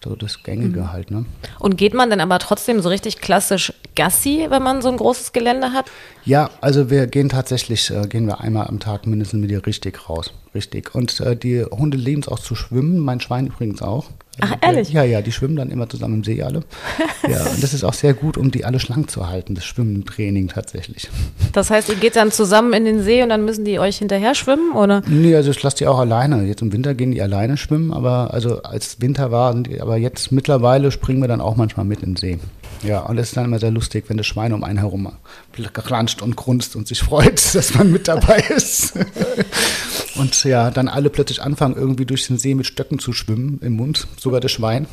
[SPEAKER 2] So das Gängige halt, ne?
[SPEAKER 5] Und geht man dann aber trotzdem so richtig klassisch Gassi, wenn man so ein großes Gelände hat?
[SPEAKER 2] Ja, also wir gehen tatsächlich, äh, gehen wir einmal am Tag mindestens mit ihr richtig raus. Richtig. Und äh, die Hunde lieben es auch zu schwimmen, mein Schwein übrigens auch.
[SPEAKER 5] Ach,
[SPEAKER 2] Also,
[SPEAKER 5] ehrlich?
[SPEAKER 2] Ja, ja, die schwimmen dann immer zusammen im See alle. <laughs> Ja, und das ist auch sehr gut, um die alle schlank zu halten, das Schwimmentraining tatsächlich.
[SPEAKER 5] Das heißt, ihr geht dann zusammen in den See und dann müssen die euch hinterher schwimmen, oder?
[SPEAKER 2] Nee, also ich lasse die auch alleine. Jetzt im Winter gehen die alleine schwimmen, aber also als Winter war, aber jetzt mittlerweile springen wir dann auch manchmal mit in den See. Ja, und es ist dann immer sehr lustig, wenn das Schwein um einen herum klatscht und grunzt und sich freut, <laughs> dass man mit dabei ist. <laughs> Und ja, dann alle plötzlich anfangen, irgendwie durch den See mit Stöcken zu schwimmen im Mund, sogar das Schwein.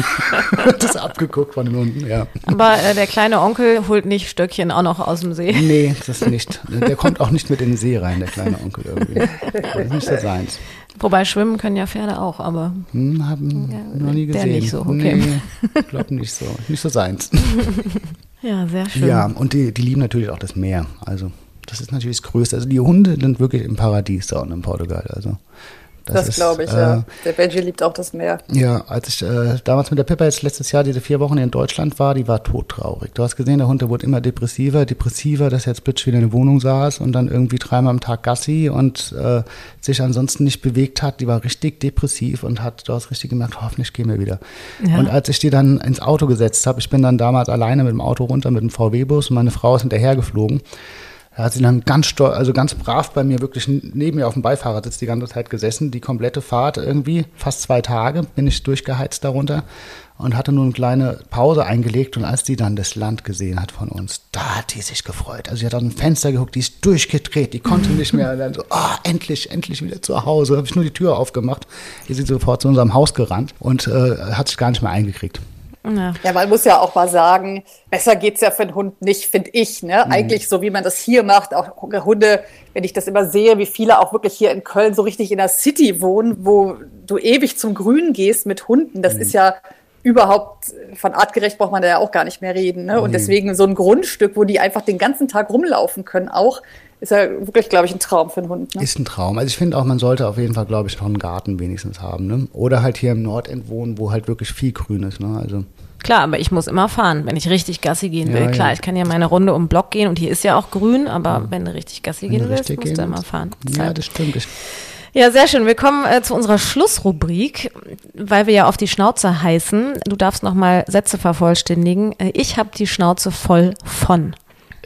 [SPEAKER 2] <laughs> das ist abgeguckt von den Hunden, ja.
[SPEAKER 5] Aber äh, der kleine Onkel holt nicht Stöckchen auch noch aus dem See.
[SPEAKER 2] Nee, das nicht. Der kommt auch nicht mit in den See rein, der kleine Onkel irgendwie. Das ist nicht so seins.
[SPEAKER 5] Wobei schwimmen können ja Pferde auch, aber
[SPEAKER 2] Hm, haben
[SPEAKER 5] Ja,
[SPEAKER 2] noch nie
[SPEAKER 5] der
[SPEAKER 2] gesehen.
[SPEAKER 5] nicht so, okay.
[SPEAKER 2] Nee, <laughs> glaub nicht so. Nicht so seins. <laughs>
[SPEAKER 5] ja, sehr schön.
[SPEAKER 2] Ja, und die, die lieben natürlich auch das Meer. Also, das ist natürlich das Größte. Also, die Hunde sind wirklich im Paradies da unten in Portugal. Also,
[SPEAKER 6] Das,
[SPEAKER 2] ist,
[SPEAKER 6] glaube ich,
[SPEAKER 2] äh,
[SPEAKER 6] ja. Der Benji liebt auch das Meer.
[SPEAKER 2] Ja, als ich äh, damals mit der Pippa jetzt letztes Jahr diese vier Wochen in Deutschland war, die war todtraurig. Du hast gesehen, der Hund, der wurde immer depressiver, depressiver, dass er jetzt plötzlich wieder in der Wohnung saß und dann irgendwie dreimal am Tag Gassi und äh, sich ansonsten nicht bewegt hat. Die war richtig depressiv und hat, du hast richtig gemerkt, hoffentlich gehen wir wieder.
[SPEAKER 5] Ja.
[SPEAKER 2] Und als ich die dann ins Auto gesetzt habe, ich bin dann damals alleine mit dem Auto runter mit dem VW-Bus und meine Frau ist hinterher geflogen. Da hat sie dann ganz stolz, also ganz brav bei mir wirklich neben mir auf dem Beifahrersitz die ganze Zeit gesessen. Die komplette Fahrt irgendwie, fast zwei Tage, bin ich durchgeheizt darunter und hatte nur eine kleine Pause eingelegt. Und als die dann das Land gesehen hat von uns, da hat die sich gefreut. Also sie hat aus dem Fenster geguckt, die ist durchgedreht, die konnte nicht mehr. Und dann so, oh, endlich, endlich wieder zu Hause. Habe ich nur die Tür aufgemacht. Ist sie sofort zu unserem Haus gerannt und äh, hat sich gar nicht mehr eingekriegt.
[SPEAKER 5] Ja.
[SPEAKER 6] Ja, man muss ja auch mal sagen, besser geht's ja für einen Hund nicht, finde ich. Ne?
[SPEAKER 2] Mhm.
[SPEAKER 6] Eigentlich so, wie man das hier macht, auch Hunde, wenn ich das immer sehe, wie viele auch wirklich hier in Köln so richtig in der City wohnen, wo du ewig zum Grün gehst mit Hunden,
[SPEAKER 2] Mhm.
[SPEAKER 6] das ist ja überhaupt, von artgerecht braucht man da ja auch gar nicht mehr reden. Ne? Und deswegen so ein Grundstück, wo die einfach den ganzen Tag rumlaufen können, auch, ist ja wirklich, glaube ich, ein Traum für einen Hund. Ne?
[SPEAKER 2] Ist ein Traum. Also ich finde auch, man sollte auf jeden Fall, glaube ich, noch einen Garten wenigstens haben. Ne? Oder halt hier im Nordend wohnen, wo halt wirklich viel Grün ist. Ne? Also
[SPEAKER 5] Klar, aber ich muss immer fahren, wenn ich richtig Gassi gehen will.
[SPEAKER 2] Ja,
[SPEAKER 5] Klar,
[SPEAKER 2] ja.
[SPEAKER 5] ich kann ja meine Runde um den Block gehen und hier ist ja auch grün, aber wenn du richtig Gassi
[SPEAKER 2] wenn
[SPEAKER 5] gehen
[SPEAKER 2] du
[SPEAKER 5] willst, musst du
[SPEAKER 2] gehen
[SPEAKER 5] immer
[SPEAKER 2] willst.
[SPEAKER 5] fahren.
[SPEAKER 2] Ja, das stimmt. Ich,
[SPEAKER 5] Ja, sehr schön. Wir kommen äh, zu unserer Schlussrubrik, weil wir ja auf die Schnauze heißen. Du darfst nochmal Sätze vervollständigen. Äh, ich habe die Schnauze voll von.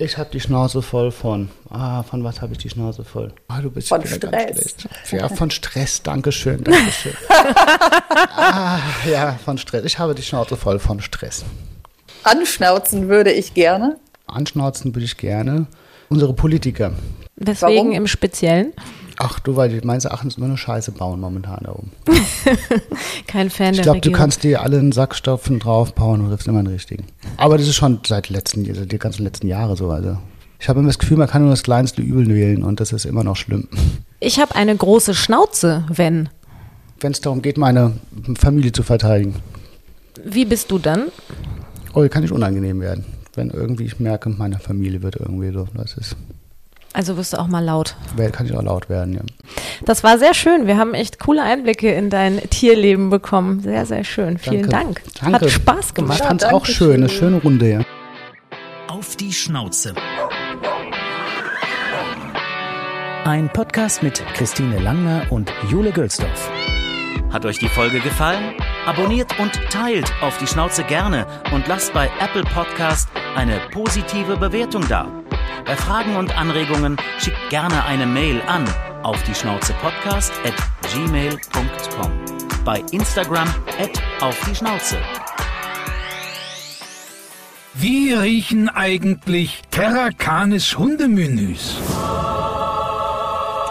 [SPEAKER 2] Ich habe die Schnauze voll von. Ah, von was habe ich die Schnauze voll? Ah, du bist
[SPEAKER 6] Von Stress.
[SPEAKER 2] Ja, von Stress. Dankeschön, <laughs> Dankeschön. ah, ja, von Stress. Ich habe die Schnauze voll von Stress.
[SPEAKER 6] Anschnauzen würde ich gerne.
[SPEAKER 2] Anschnauzen würde ich gerne. Unsere Politiker.
[SPEAKER 5] Weswegen
[SPEAKER 6] Warum?
[SPEAKER 5] im Speziellen?
[SPEAKER 2] Ach du, weil die meines Erachtens immer nur Scheiße bauen momentan da oben. <laughs>
[SPEAKER 5] Kein Fan
[SPEAKER 2] Ich
[SPEAKER 5] der
[SPEAKER 2] glaube, du kannst dir alle einen Sack stopfen, draufbauen und triffst immer den richtigen. Aber das ist schon seit letzten, also die ganzen letzten Jahre so. Also ich habe immer das Gefühl, man kann nur das kleinste Übel wählen und das ist immer noch schlimm.
[SPEAKER 5] Ich habe eine große Schnauze, wenn.
[SPEAKER 2] Wenn es darum geht, meine Familie zu verteidigen.
[SPEAKER 5] Wie bist du dann?
[SPEAKER 2] Oh, kann nicht unangenehm werden. Wenn irgendwie ich merke, meine Familie wird irgendwie so, das ist,
[SPEAKER 5] Also wirst du auch mal laut.
[SPEAKER 2] kann ich auch laut werden, ja.
[SPEAKER 5] Das war sehr schön. Wir haben echt coole Einblicke in dein Tierleben bekommen. Sehr, sehr schön. Vielen
[SPEAKER 2] Danke.
[SPEAKER 5] Dank.
[SPEAKER 2] Danke.
[SPEAKER 5] Hat Spaß gemacht.
[SPEAKER 2] Ich fand's
[SPEAKER 6] Ja,
[SPEAKER 2] auch schön, eine
[SPEAKER 6] schön.
[SPEAKER 2] schöne Runde, ja.
[SPEAKER 1] Auf die Schnauze. Ein Podcast mit Christine Langner und Jule Gülsdorf.
[SPEAKER 7] Hat euch die Folge gefallen? Abonniert und teilt auf die Schnauze gerne und lasst bei Apple Podcast eine positive Bewertung da. Bei Fragen und Anregungen schickt gerne eine Mail an auf die Schnauze Podcast at gmail.com. Bei Instagram at auf die Schnauze.
[SPEAKER 4] Wie riechen eigentlich Terracanis Hundemenüs?